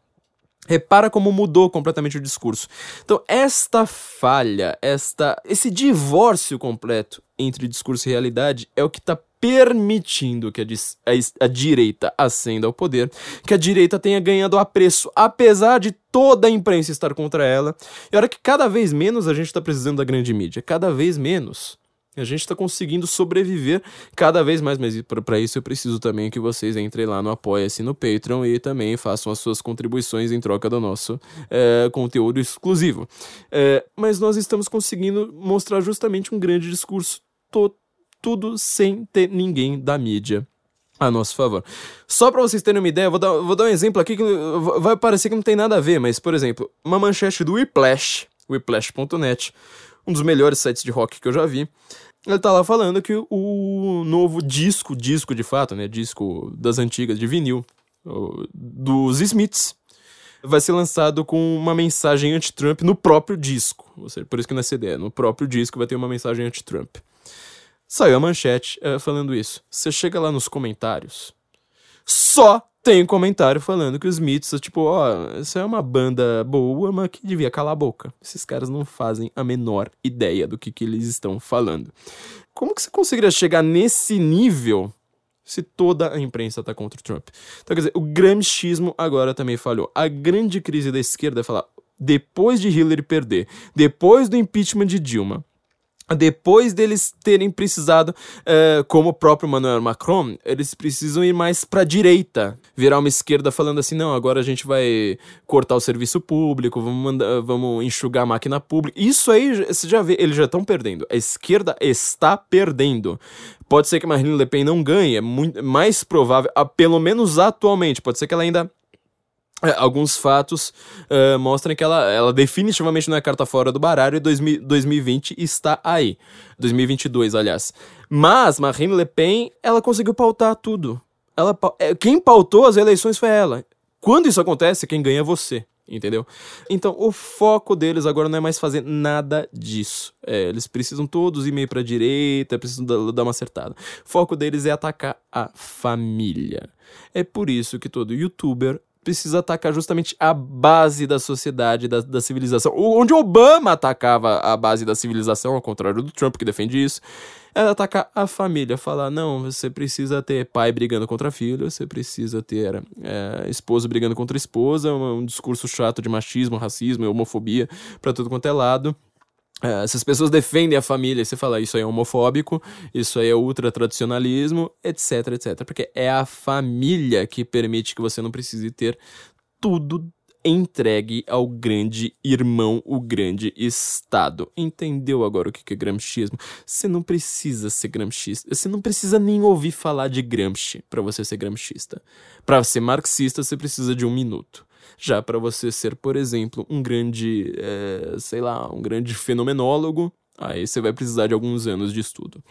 S1: Repara como mudou completamente o discurso. Então, esta falha, esta, esse divórcio completo entre discurso e realidade é o que está permitindo que a, a, a, direita ascenda ao poder, que a direita tenha ganhado apreço, apesar de toda a imprensa estar contra ela. E olha que cada vez menos a gente está precisando da grande mídia, cada vez menos. A gente está conseguindo sobreviver cada vez mais, mas para isso eu preciso também que vocês entrem lá no Apoia-se no Patreon e também façam as suas contribuições em troca do nosso é, conteúdo exclusivo. É, mas nós estamos conseguindo mostrar justamente um grande discurso, to, tudo sem ter ninguém da mídia a nosso favor. Só para vocês terem uma ideia, vou dar, vou dar um exemplo aqui que vai parecer que não tem nada a ver, mas, por exemplo, uma manchete do Whiplash, whiplash.net, um dos melhores sites de rock que eu já vi, ele tá lá falando que o novo disco, disco de fato, né, disco das antigas de vinil, dos Smiths, vai ser lançado com uma mensagem anti-Trump no próprio disco. Ou seja, por isso que não é CD, no próprio disco vai ter uma mensagem anti-Trump. Saiu a manchete uh, falando isso. Você chega lá nos comentários, só tem um comentário falando que os Smiths, tipo, ó, essa é uma banda boa, mas que devia calar a boca. Esses caras não fazem a menor ideia do que, que eles estão falando. como que você conseguiria chegar nesse nível se toda a imprensa tá contra o Trump? Então, quer dizer, o gramscismo agora também falhou. A grande crise da esquerda é falar, depois de Hillary perder, depois do impeachment de Dilma, depois deles terem precisado, uh, como o próprio Emmanuel Macron, eles precisam ir mais para a direita, virar uma esquerda falando assim, não, agora a gente vai cortar o serviço público, vamos, mandar, vamos enxugar a máquina pública. Isso aí, você já vê, eles já estão perdendo. A esquerda está perdendo. Pode ser que Marine Le Pen não ganhe, é muito mais provável, pelo menos atualmente, pode ser que ela ainda alguns fatos uh, mostram que ela, ela definitivamente não é carta fora do baralho e 2000, 2020 está aí. 2022, aliás. Mas Marine Le Pen, ela conseguiu pautar tudo. Ela, é, quem pautou as eleições foi ela. Quando isso acontece, quem ganha é você. Entendeu? Então, o foco deles agora não é mais fazer nada disso. É, eles precisam todos ir meio pra direita, precisam dar uma acertada. O foco deles é atacar a família. É por isso que todo youtuber precisa atacar justamente a base da sociedade, da, da civilização. Onde Obama atacava a base da civilização, ao contrário do Trump, que defende isso, é atacar a família, falar, não, você precisa ter pai brigando contra filho, você precisa ter é, esposo brigando contra esposa, um, um discurso chato de machismo, racismo e homofobia para tudo quanto é lado. Uh, se as pessoas defendem a família, você fala isso aí é homofóbico, isso aí é ultra tradicionalismo, etc, etc. Porque é a família que permite que você não precise ter tudo entregue ao grande irmão, o grande Estado. Entendeu agora o que é gramscismo? Você não precisa ser gramscista, você não precisa nem ouvir falar de Gramsci para você ser gramscista. Para ser marxista, você precisa de um minuto. Já para você ser, por exemplo, um grande, é, sei lá, um grande fenomenólogo, aí você vai precisar de alguns anos de estudo.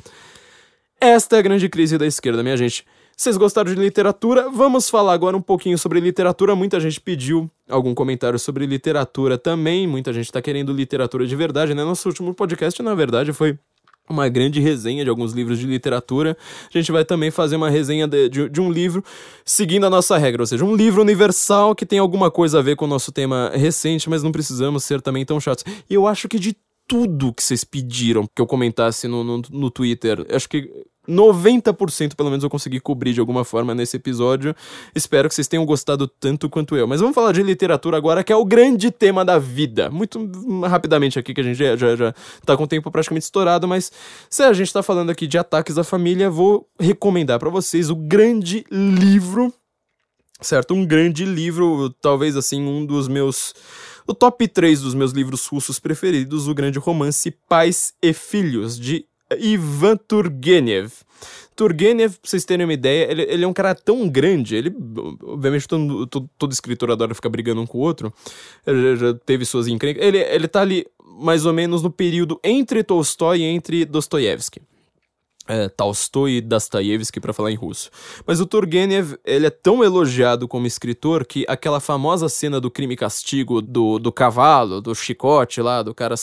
S1: Esta é a grande crise da esquerda, minha gente. Vocês gostaram de literatura? Vamos falar agora um pouquinho sobre literatura. Muita gente pediu algum comentário sobre literatura também. Muita gente está querendo literatura de verdade, né? Nosso último podcast, na verdade, foi uma grande resenha de alguns livros de literatura. A gente vai também fazer uma resenha de, de, de, um livro seguindo a nossa regra, ou seja, um livro universal que tem alguma coisa a ver com o nosso tema recente, mas não precisamos ser também tão chatos. E eu acho que de tudo que vocês pediram que eu comentasse no, no, no Twitter, acho que 90% pelo menos eu consegui cobrir de alguma forma nesse episódio. Espero que vocês tenham gostado tanto quanto eu. Mas vamos falar de literatura agora, que é o grande tema da vida. Muito rapidamente aqui, que a gente já, já, já tá com o tempo praticamente estourado, mas se a gente tá falando aqui de ataques à família, vou recomendar para vocês o grande livro, certo? Um grande livro, talvez assim, um dos meus o top 3 dos meus livros russos preferidos, o grande romance Pais e Filhos, de Ivan Turgenev. Turgenev, pra vocês terem uma ideia, ele, ele é um cara tão grande, ele, obviamente, todo, todo, todo escritor adora ficar brigando um com o outro, ele já, teve suas encrencas, ele, ele tá ali mais ou menos no período entre Tolstói e entre Dostoiévski é, Tolstói e Dostoiévski para falar em russo. Mas o Turgenev, ele é tão elogiado como escritor que aquela famosa cena do crime e castigo do, do cavalo, do chicote lá, do cara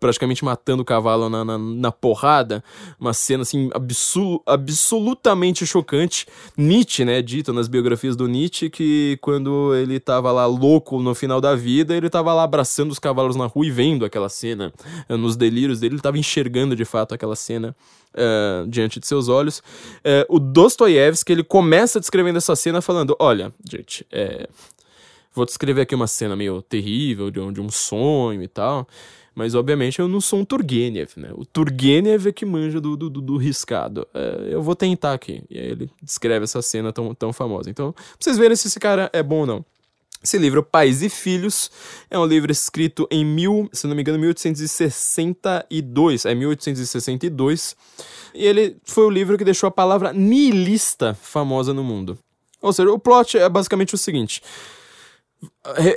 S1: praticamente matando o cavalo na, na, na porrada, uma cena assim absol, absolutamente chocante. Nietzsche, né, dito nas biografias do Nietzsche que quando ele tava lá louco no final da vida, ele tava lá abraçando os cavalos na rua e vendo aquela cena, nos delírios dele, ele tava enxergando de fato aquela cena diante de seus olhos. Uh, o Dostoiévski, ele começa descrevendo essa cena falando, olha, gente, é, vou descrever aqui uma cena meio terrível, de um, de um sonho e tal, mas obviamente eu não sou um Turgenev, né? O Turgenev é que manja do, do, do riscado. É, eu vou tentar aqui. E aí ele descreve essa cena tão, tão famosa. Então, pra vocês verem se esse cara é bom ou não. Esse livro, Pais e Filhos, é um livro escrito em mil, se não me engano, 1862. É 1862. E ele foi o livro que deixou a palavra nihilista famosa no mundo. Ou seja, o plot é basicamente o seguinte.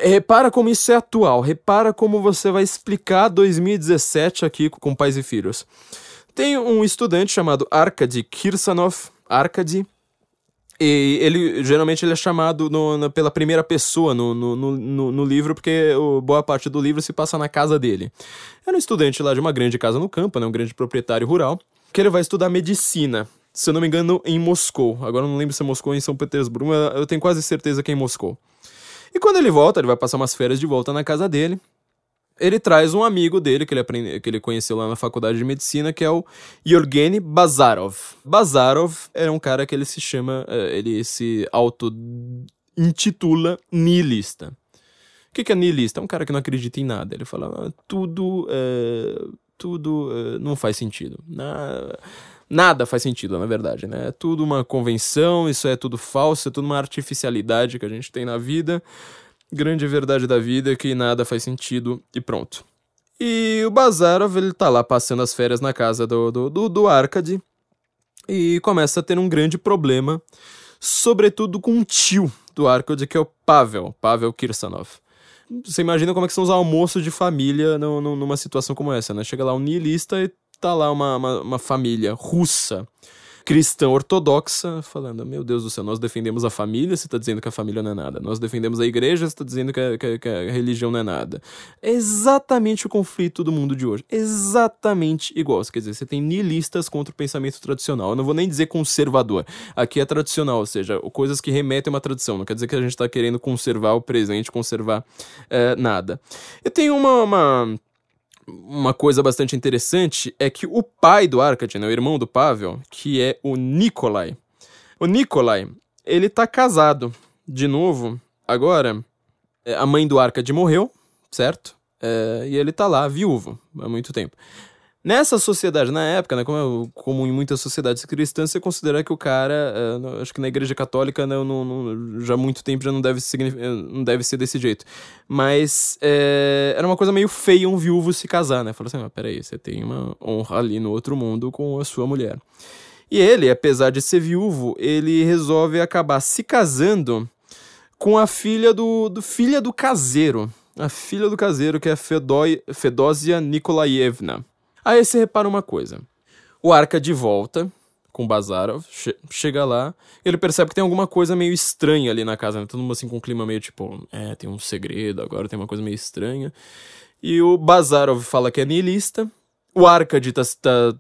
S1: Repara como isso é atual. Repara como você vai explicar 2017 aqui com Pais e Filhos. Tem um estudante chamado Arkady Kirsanov. Arkady e ele geralmente ele é chamado no, no, pela primeira pessoa no, no, livro, porque o, boa parte do livro se passa na casa dele. Era um estudante lá de uma grande casa no campo, né, um grande proprietário rural, que ele vai estudar medicina. Se eu não me engano, em Moscou. Agora eu não lembro se é Moscou ou em São Petersburgo, mas eu tenho quase certeza que é em Moscou. E quando ele volta, ele vai passar umas férias de volta na casa dele. Ele traz um amigo dele que ele, aprende, que ele conheceu lá na faculdade de medicina, que é o Yevgeny Bazarov. Bazarov é um cara que ele se chama, eh, ele se auto-intitula nihilista. O que, que é nihilista? É um cara que não acredita em nada. Ele fala, ah, tudo, é, tudo é, não faz sentido. Nada faz sentido, na verdade, né? É tudo uma convenção, isso é tudo falso, é tudo uma artificialidade que a gente tem na vida grande verdade da vida é que nada faz sentido e pronto. E o Bazarov, ele tá lá passando as férias na casa do, do, do, do Arcade e começa a ter um grande problema, sobretudo com um tio do Arcade, que é o Pavel, Pavel Kirsanov. Você imagina como é que são os almoços de família no, no, numa situação como essa, né? Chega lá um niilista e tá lá uma, uma, uma família russa cristã ortodoxa falando: Meu Deus do céu, nós defendemos a família, você está dizendo que a família não é nada. Nós defendemos a igreja, você está dizendo que a, que, que a, religião não é nada. É exatamente o conflito do mundo de hoje. Exatamente igual. Quer dizer, você tem nihilistas contra o pensamento tradicional. Eu não vou nem dizer conservador. Aqui é tradicional, ou seja, coisas que remetem a uma tradição. Não quer dizer que a gente está querendo conservar o presente, conservar é, nada. Eu tenho uma, uma uma coisa bastante interessante é que o pai do Arkady, né, o irmão do Pavel, que é o Nikolai. O Nikolai, ele tá casado de novo. Agora, é, a mãe do Arkady morreu, certo? É, e ele tá lá, viúvo, há muito tempo. Nessa sociedade, na época, né, como, como em muitas sociedades cristãs, você considera que o cara, uh, acho que na igreja católica, né, não, não, já há muito tempo já não deve, eh, não deve ser desse jeito. Mas é, era uma coisa meio feia um viúvo se casar, né? Falou assim, ah, peraí, você tem uma honra ali no outro mundo com a sua mulher. E ele, apesar de ser viúvo, ele resolve acabar se casando com a filha do, do filha do caseiro. A filha do caseiro, que é Fedói, Fedósia Nikolaevna. Aí você repara uma coisa. O Arca de volta com Bazarov, che chega lá, ele percebe que tem alguma coisa meio estranha ali na casa, né? Todo mundo assim com um clima meio tipo, é, tem um segredo, agora tem uma coisa meio estranha. E o Bazarov fala que é niilista. O Arcade tá, tá.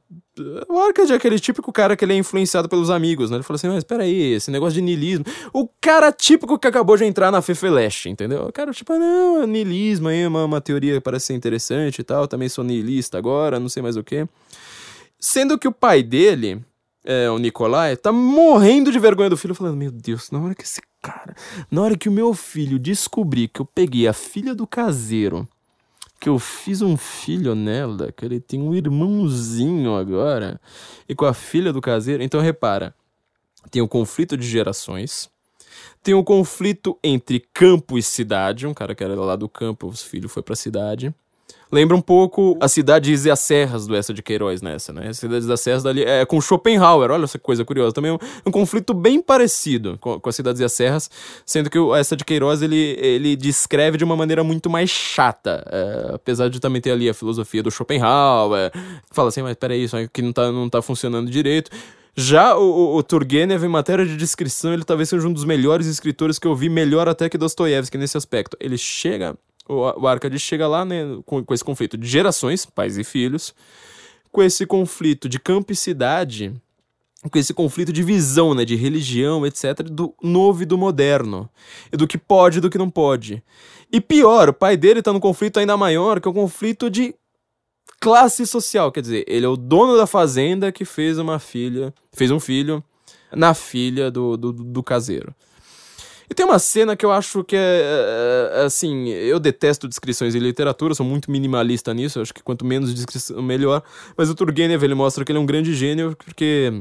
S1: O Arcade é aquele típico cara que ele é influenciado pelos amigos, né? Ele fala assim, mas peraí, esse negócio de niilismo. O cara típico que acabou de entrar na Fefeleste, entendeu? O cara, tipo, ah, não, é niilismo aí, uma, uma teoria que parece ser interessante e tal. Também sou niilista agora, não sei mais o que. Sendo que o pai dele, é, o Nicolai, tá morrendo de vergonha do filho, falando: Meu Deus, na hora que esse cara. Na hora que o meu filho descobrir que eu peguei a filha do caseiro que eu fiz um filho nela, que ele tem um irmãozinho agora, e com a filha do caseiro. Então repara, tem o conflito de gerações, tem o conflito entre campo e cidade, um cara que era lá do campo, os filhos foi para a cidade. Lembra um pouco as cidades e as serras do Essa de Queiroz nessa, né? As cidades das serras dali é com Schopenhauer, olha essa coisa curiosa. Também um, um conflito bem parecido com, com, as cidades e as serras, sendo que o Essa de Queiroz ele, ele descreve de uma maneira muito mais chata. É, apesar de também ter ali a filosofia do Schopenhauer, que fala assim, mas peraí, isso aqui não tá, não tá funcionando direito. Já o, o, o, Turgenev, em matéria de descrição, ele talvez seja um dos melhores escritores que eu vi, melhor até que Dostoiévski nesse aspecto. Ele chega o, o Arcade chega lá né, com, com esse conflito de gerações, pais e filhos, com esse conflito de campo e cidade, com esse conflito de visão, né, de religião, etc, do novo e do moderno, e do que pode e do que não pode. E pior, o pai dele tá num conflito ainda maior, que é o conflito de classe social, quer dizer, ele é o dono da fazenda que fez uma filha, fez um filho na filha do, do, do caseiro. E tem uma cena que eu acho que é, é, é, assim, eu detesto descrições em literatura, sou muito minimalista nisso, acho que quanto menos descrição, melhor. Mas o Turgenev, ele mostra que ele é um grande gênio, porque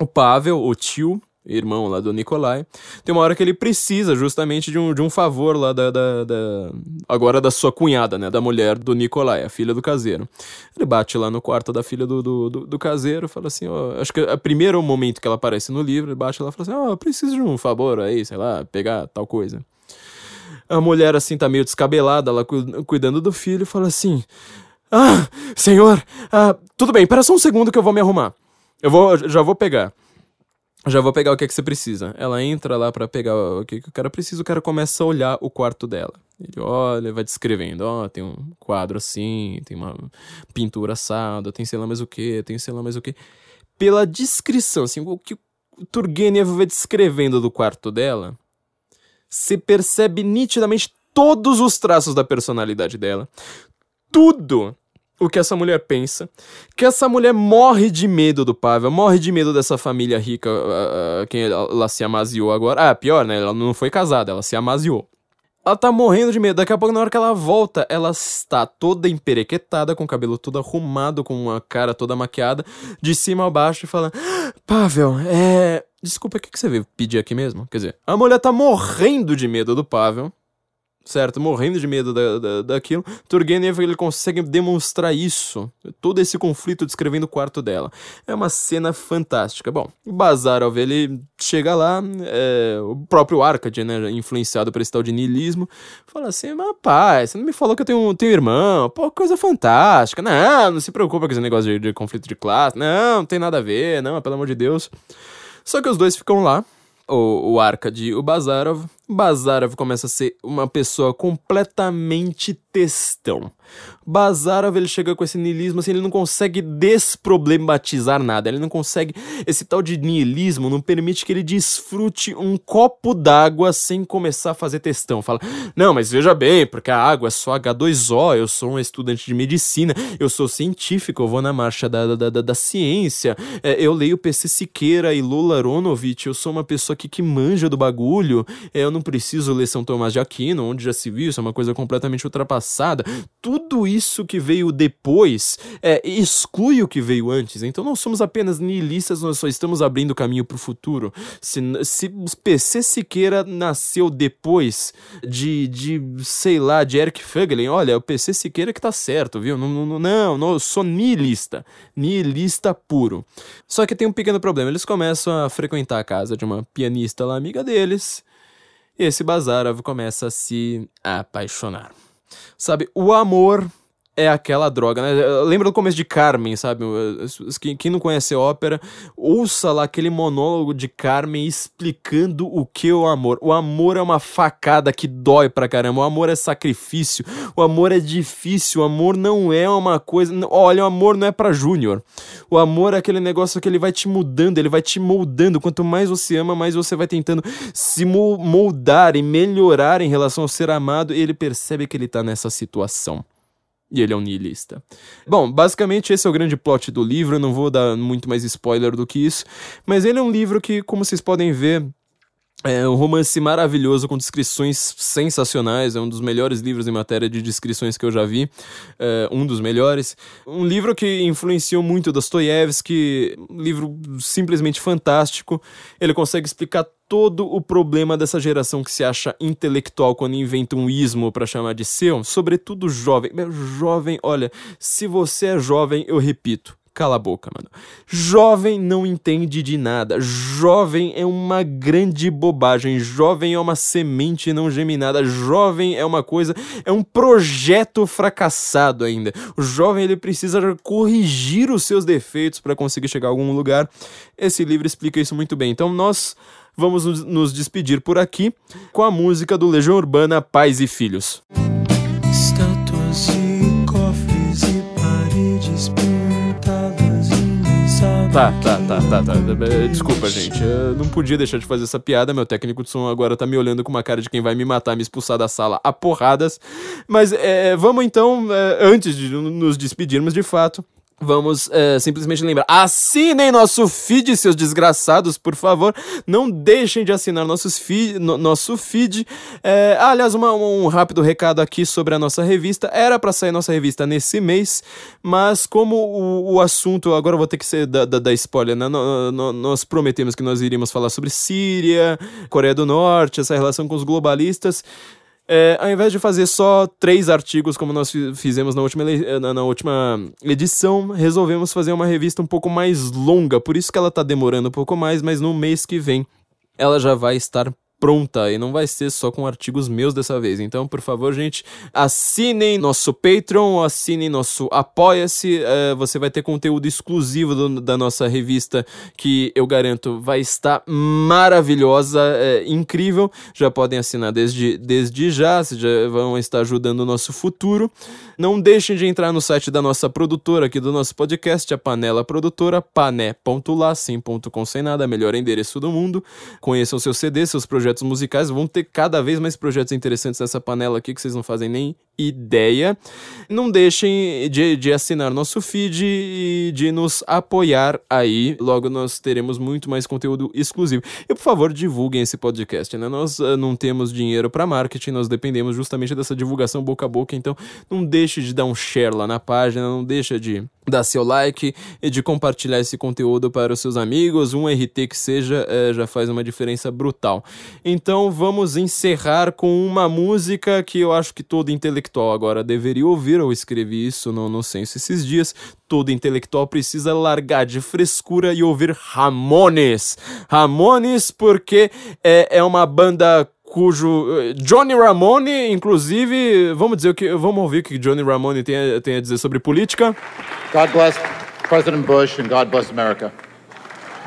S1: o Pavel, o tio, irmão lá do Nikolai, tem uma hora que ele precisa justamente de um, de um favor lá da, da, da, Agora da sua cunhada, né? Da mulher do Nikolai, a filha do caseiro. Ele bate lá no quarto da filha do, do, do, do caseiro fala assim: ó, acho que é o primeiro momento que ela aparece no livro, ele bate lá e fala assim: ó, oh, preciso de um favor aí, sei lá, pegar tal coisa. A mulher, assim, tá meio descabelada, lá cuidando do filho, fala assim: Ah, senhor, ah, tudo bem, espera só um segundo que eu vou me arrumar. Eu vou, já vou pegar já vou pegar o que é que você precisa. Ela entra lá para pegar o que, que o cara precisa, o cara começa a olhar o quarto dela. Ele olha, vai descrevendo, ó, oh, tem um quadro assim, tem uma pintura assada, tem sei lá mais o que, tem sei lá mais o que. Pela descrição, assim, o que o Turgenev vai descrevendo do quarto dela, você percebe nitidamente todos os traços da personalidade dela, tudo o que essa mulher pensa, que essa mulher morre de medo do Pavel, morre de medo dessa família rica, uh, uh, quem ela se amaziou agora. Ah, pior, né? Ela não foi casada, ela se amaziou. Ela tá morrendo de medo. Daqui a pouco, na hora que ela volta, ela está toda emperequetada, com o cabelo todo arrumado, com uma cara toda maquiada, de cima a baixo, e fala: Pavel, é. Desculpa, o que, que você veio pedir aqui mesmo? Quer dizer, a mulher tá morrendo de medo do Pavel certo? Morrendo de medo da, da, daquilo. Turgenev ele consegue demonstrar isso, todo esse conflito descrevendo o quarto dela. É uma cena fantástica. Bom, Bazarov ele chega lá, é, o próprio Arkady, né, influenciado por esse tal de niilismo, fala assim: mas pai, você não me falou que eu tenho, tenho irmão? Pô, coisa fantástica. Não, não se preocupa com esse negócio de, de conflito de classe. Não, não tem nada a ver, não, pelo amor de Deus. Só que os dois ficam lá, o, o Arkady e o Bazarov, Bazarov começa a ser uma pessoa completamente textão. Bazarov ele chega com esse niilismo assim, ele não consegue desproblematizar nada, ele não consegue. Esse tal de niilismo não permite que ele desfrute um copo d'água sem começar a fazer textão. Fala, não, mas veja bem, porque a água é só H2O, eu sou um estudante de medicina, eu sou científico, eu vou na marcha da, da, da, da ciência, é, eu leio PC Siqueira e Lula Aronovich, eu sou uma pessoa que, que manja do bagulho, é, eu não preciso ler São Tomás de Aquino, onde já se viu, isso é uma coisa completamente ultrapassada. Tudo isso que veio depois é, exclui o que veio antes. Então não somos apenas nihilistas, nós só estamos abrindo caminho para o futuro. Se, se PC Siqueira nasceu depois de, de, sei lá, de Eric Fögelen, olha, o PC Siqueira que tá certo, viu? Não, não, não, não eu sou nihilista. Nihilista puro. Só que tem um pequeno problema. Eles começam a frequentar a casa de uma pianista lá, amiga deles. Esse Bazarov começa a se apaixonar. Sabe, o amor é aquela droga, né? Lembra do começo de Carmen, sabe? Quem não conhece ópera, ouça lá aquele monólogo de Carmen explicando o que é o amor. O amor é uma facada que dói pra caramba. O amor é sacrifício. O amor é difícil. O amor não é uma coisa. Olha, o amor não é para Júnior. O amor é aquele negócio que ele vai te mudando, ele vai te moldando. Quanto mais você ama, mais você vai tentando se moldar e melhorar em relação ao ser amado. E ele percebe que ele tá nessa situação. E ele é um niilista. Bom, basicamente esse é o grande plot do livro, eu não vou dar muito mais spoiler do que isso, mas ele é um livro que, como vocês podem ver, é um romance maravilhoso com descrições sensacionais. É um dos melhores livros em matéria de descrições que eu já vi. É um dos melhores. Um livro que influenciou muito Dostoiévski. Um livro simplesmente fantástico. Ele consegue explicar todo o problema dessa geração que se acha intelectual quando inventa um ismo para chamar de seu, sobretudo jovem. Jovem, olha, se você é jovem, eu repito, Cala a boca, mano. Jovem não entende de nada. Jovem é uma grande bobagem. Jovem é uma semente não geminada. Jovem é uma coisa, é um projeto fracassado ainda. O jovem ele precisa corrigir os seus defeitos para conseguir chegar a algum lugar. Esse livro explica isso muito bem. Então nós vamos nos despedir por aqui com a música do Legião Urbana Pais e Filhos. Estátuas Tá, tá, tá, tá, tá. Desculpa, gente. Eu não podia deixar de fazer essa piada. Meu técnico de som agora tá me olhando com uma cara de quem vai me matar, me expulsar da sala a porradas. Mas é, vamos então, é, antes de nos despedirmos de fato, Vamos é, simplesmente lembrar. Assinem nosso feed, seus desgraçados, por favor. Não deixem de assinar nossos feed, no, nosso feed. É, aliás, uma, um rápido recado aqui sobre a nossa revista. Era para sair nossa revista nesse mês, mas como o, o assunto. Agora vou ter que ser da, da, da spoiler, né? No, no, nós prometemos que nós iríamos falar sobre Síria, Coreia do Norte, essa relação com os globalistas. É, ao invés de fazer só três artigos como nós fizemos na última, na, na, última edição, resolvemos fazer uma revista um pouco mais longa. Por isso que ela tá demorando um pouco mais, mas no mês que vem ela já vai estar pronta e não vai ser só com artigos meus dessa vez. Então, por favor, gente, assinem nosso Patreon, assinem nosso Apoia-se. Uh, você vai ter conteúdo exclusivo do, da nossa revista que eu garanto vai estar maravilhosa, uh, incrível. Já podem assinar desde, desde já, já vão estar ajudando o nosso futuro. Não deixem de entrar no site da nossa produtora aqui do nosso podcast, a Panela Produtora, pané.lá, sim.com sem nada, melhor endereço do mundo. Conheçam seus CDs, seus projetos musicais, vão ter cada vez mais projetos interessantes nessa panela aqui que vocês não fazem nem ideia. Não deixem de, de assinar nosso feed e de nos apoiar aí. Logo nós teremos muito mais conteúdo exclusivo. E por favor, divulguem esse podcast, né? Nós uh, não temos dinheiro para marketing, nós dependemos justamente dessa divulgação boca a boca, então não deixe de dar um share lá na página, não deixa de dar seu like e de compartilhar esse conteúdo para os seus amigos, um RT que seja, é, já faz uma diferença brutal. Então vamos encerrar com uma música que eu acho que todo intelectual agora deveria ouvir. Eu escrevi isso no, no Senso esses dias. Todo intelectual precisa largar de frescura e ouvir Ramones. Ramones, porque é, é uma banda cujo eh, Johnny Ramone, inclusive, vamos dizer o que, vamos ouvir o que Johnny Ramone tem tem a dizer sobre política.
S2: God bless President Bush and God bless America.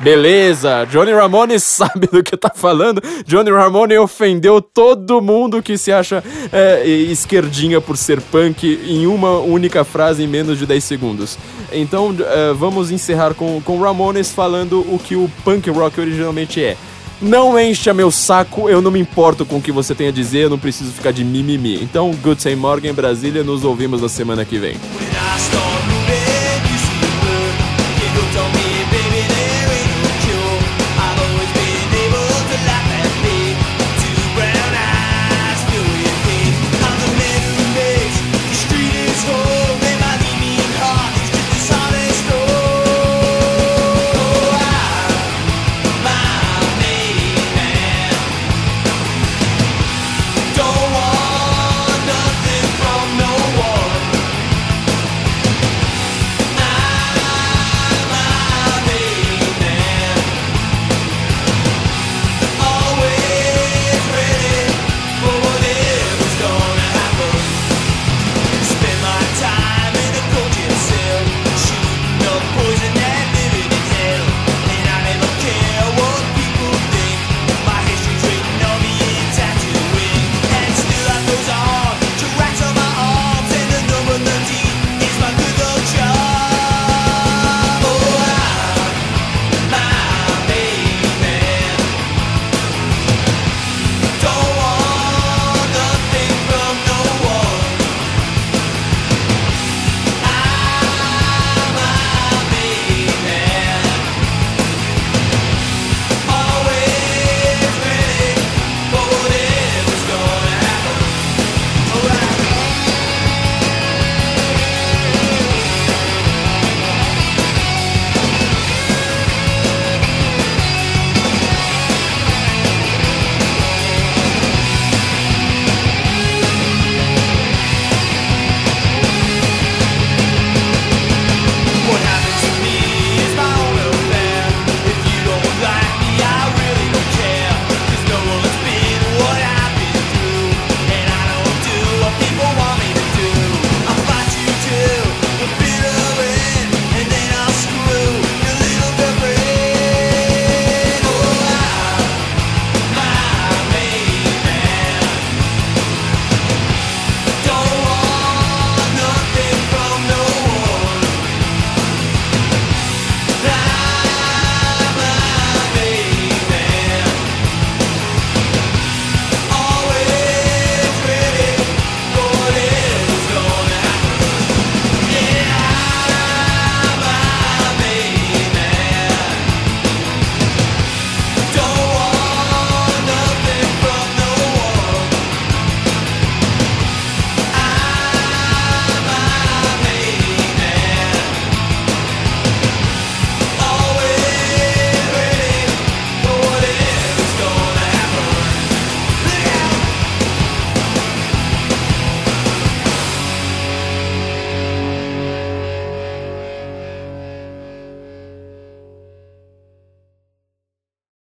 S1: Beleza, Johnny Ramone sabe do que tá falando. Johnny Ramone ofendeu todo mundo que se acha é, esquerdinha por ser punk em uma única frase em menos de 10 segundos. Então é, vamos encerrar com, com Ramones falando o que o punk rock originalmente é. Não encha meu saco, eu não me importo com o que você tem a dizer, eu não preciso ficar de mimimi. Então, Good Morgan, Brasília, nos ouvimos na semana que vem.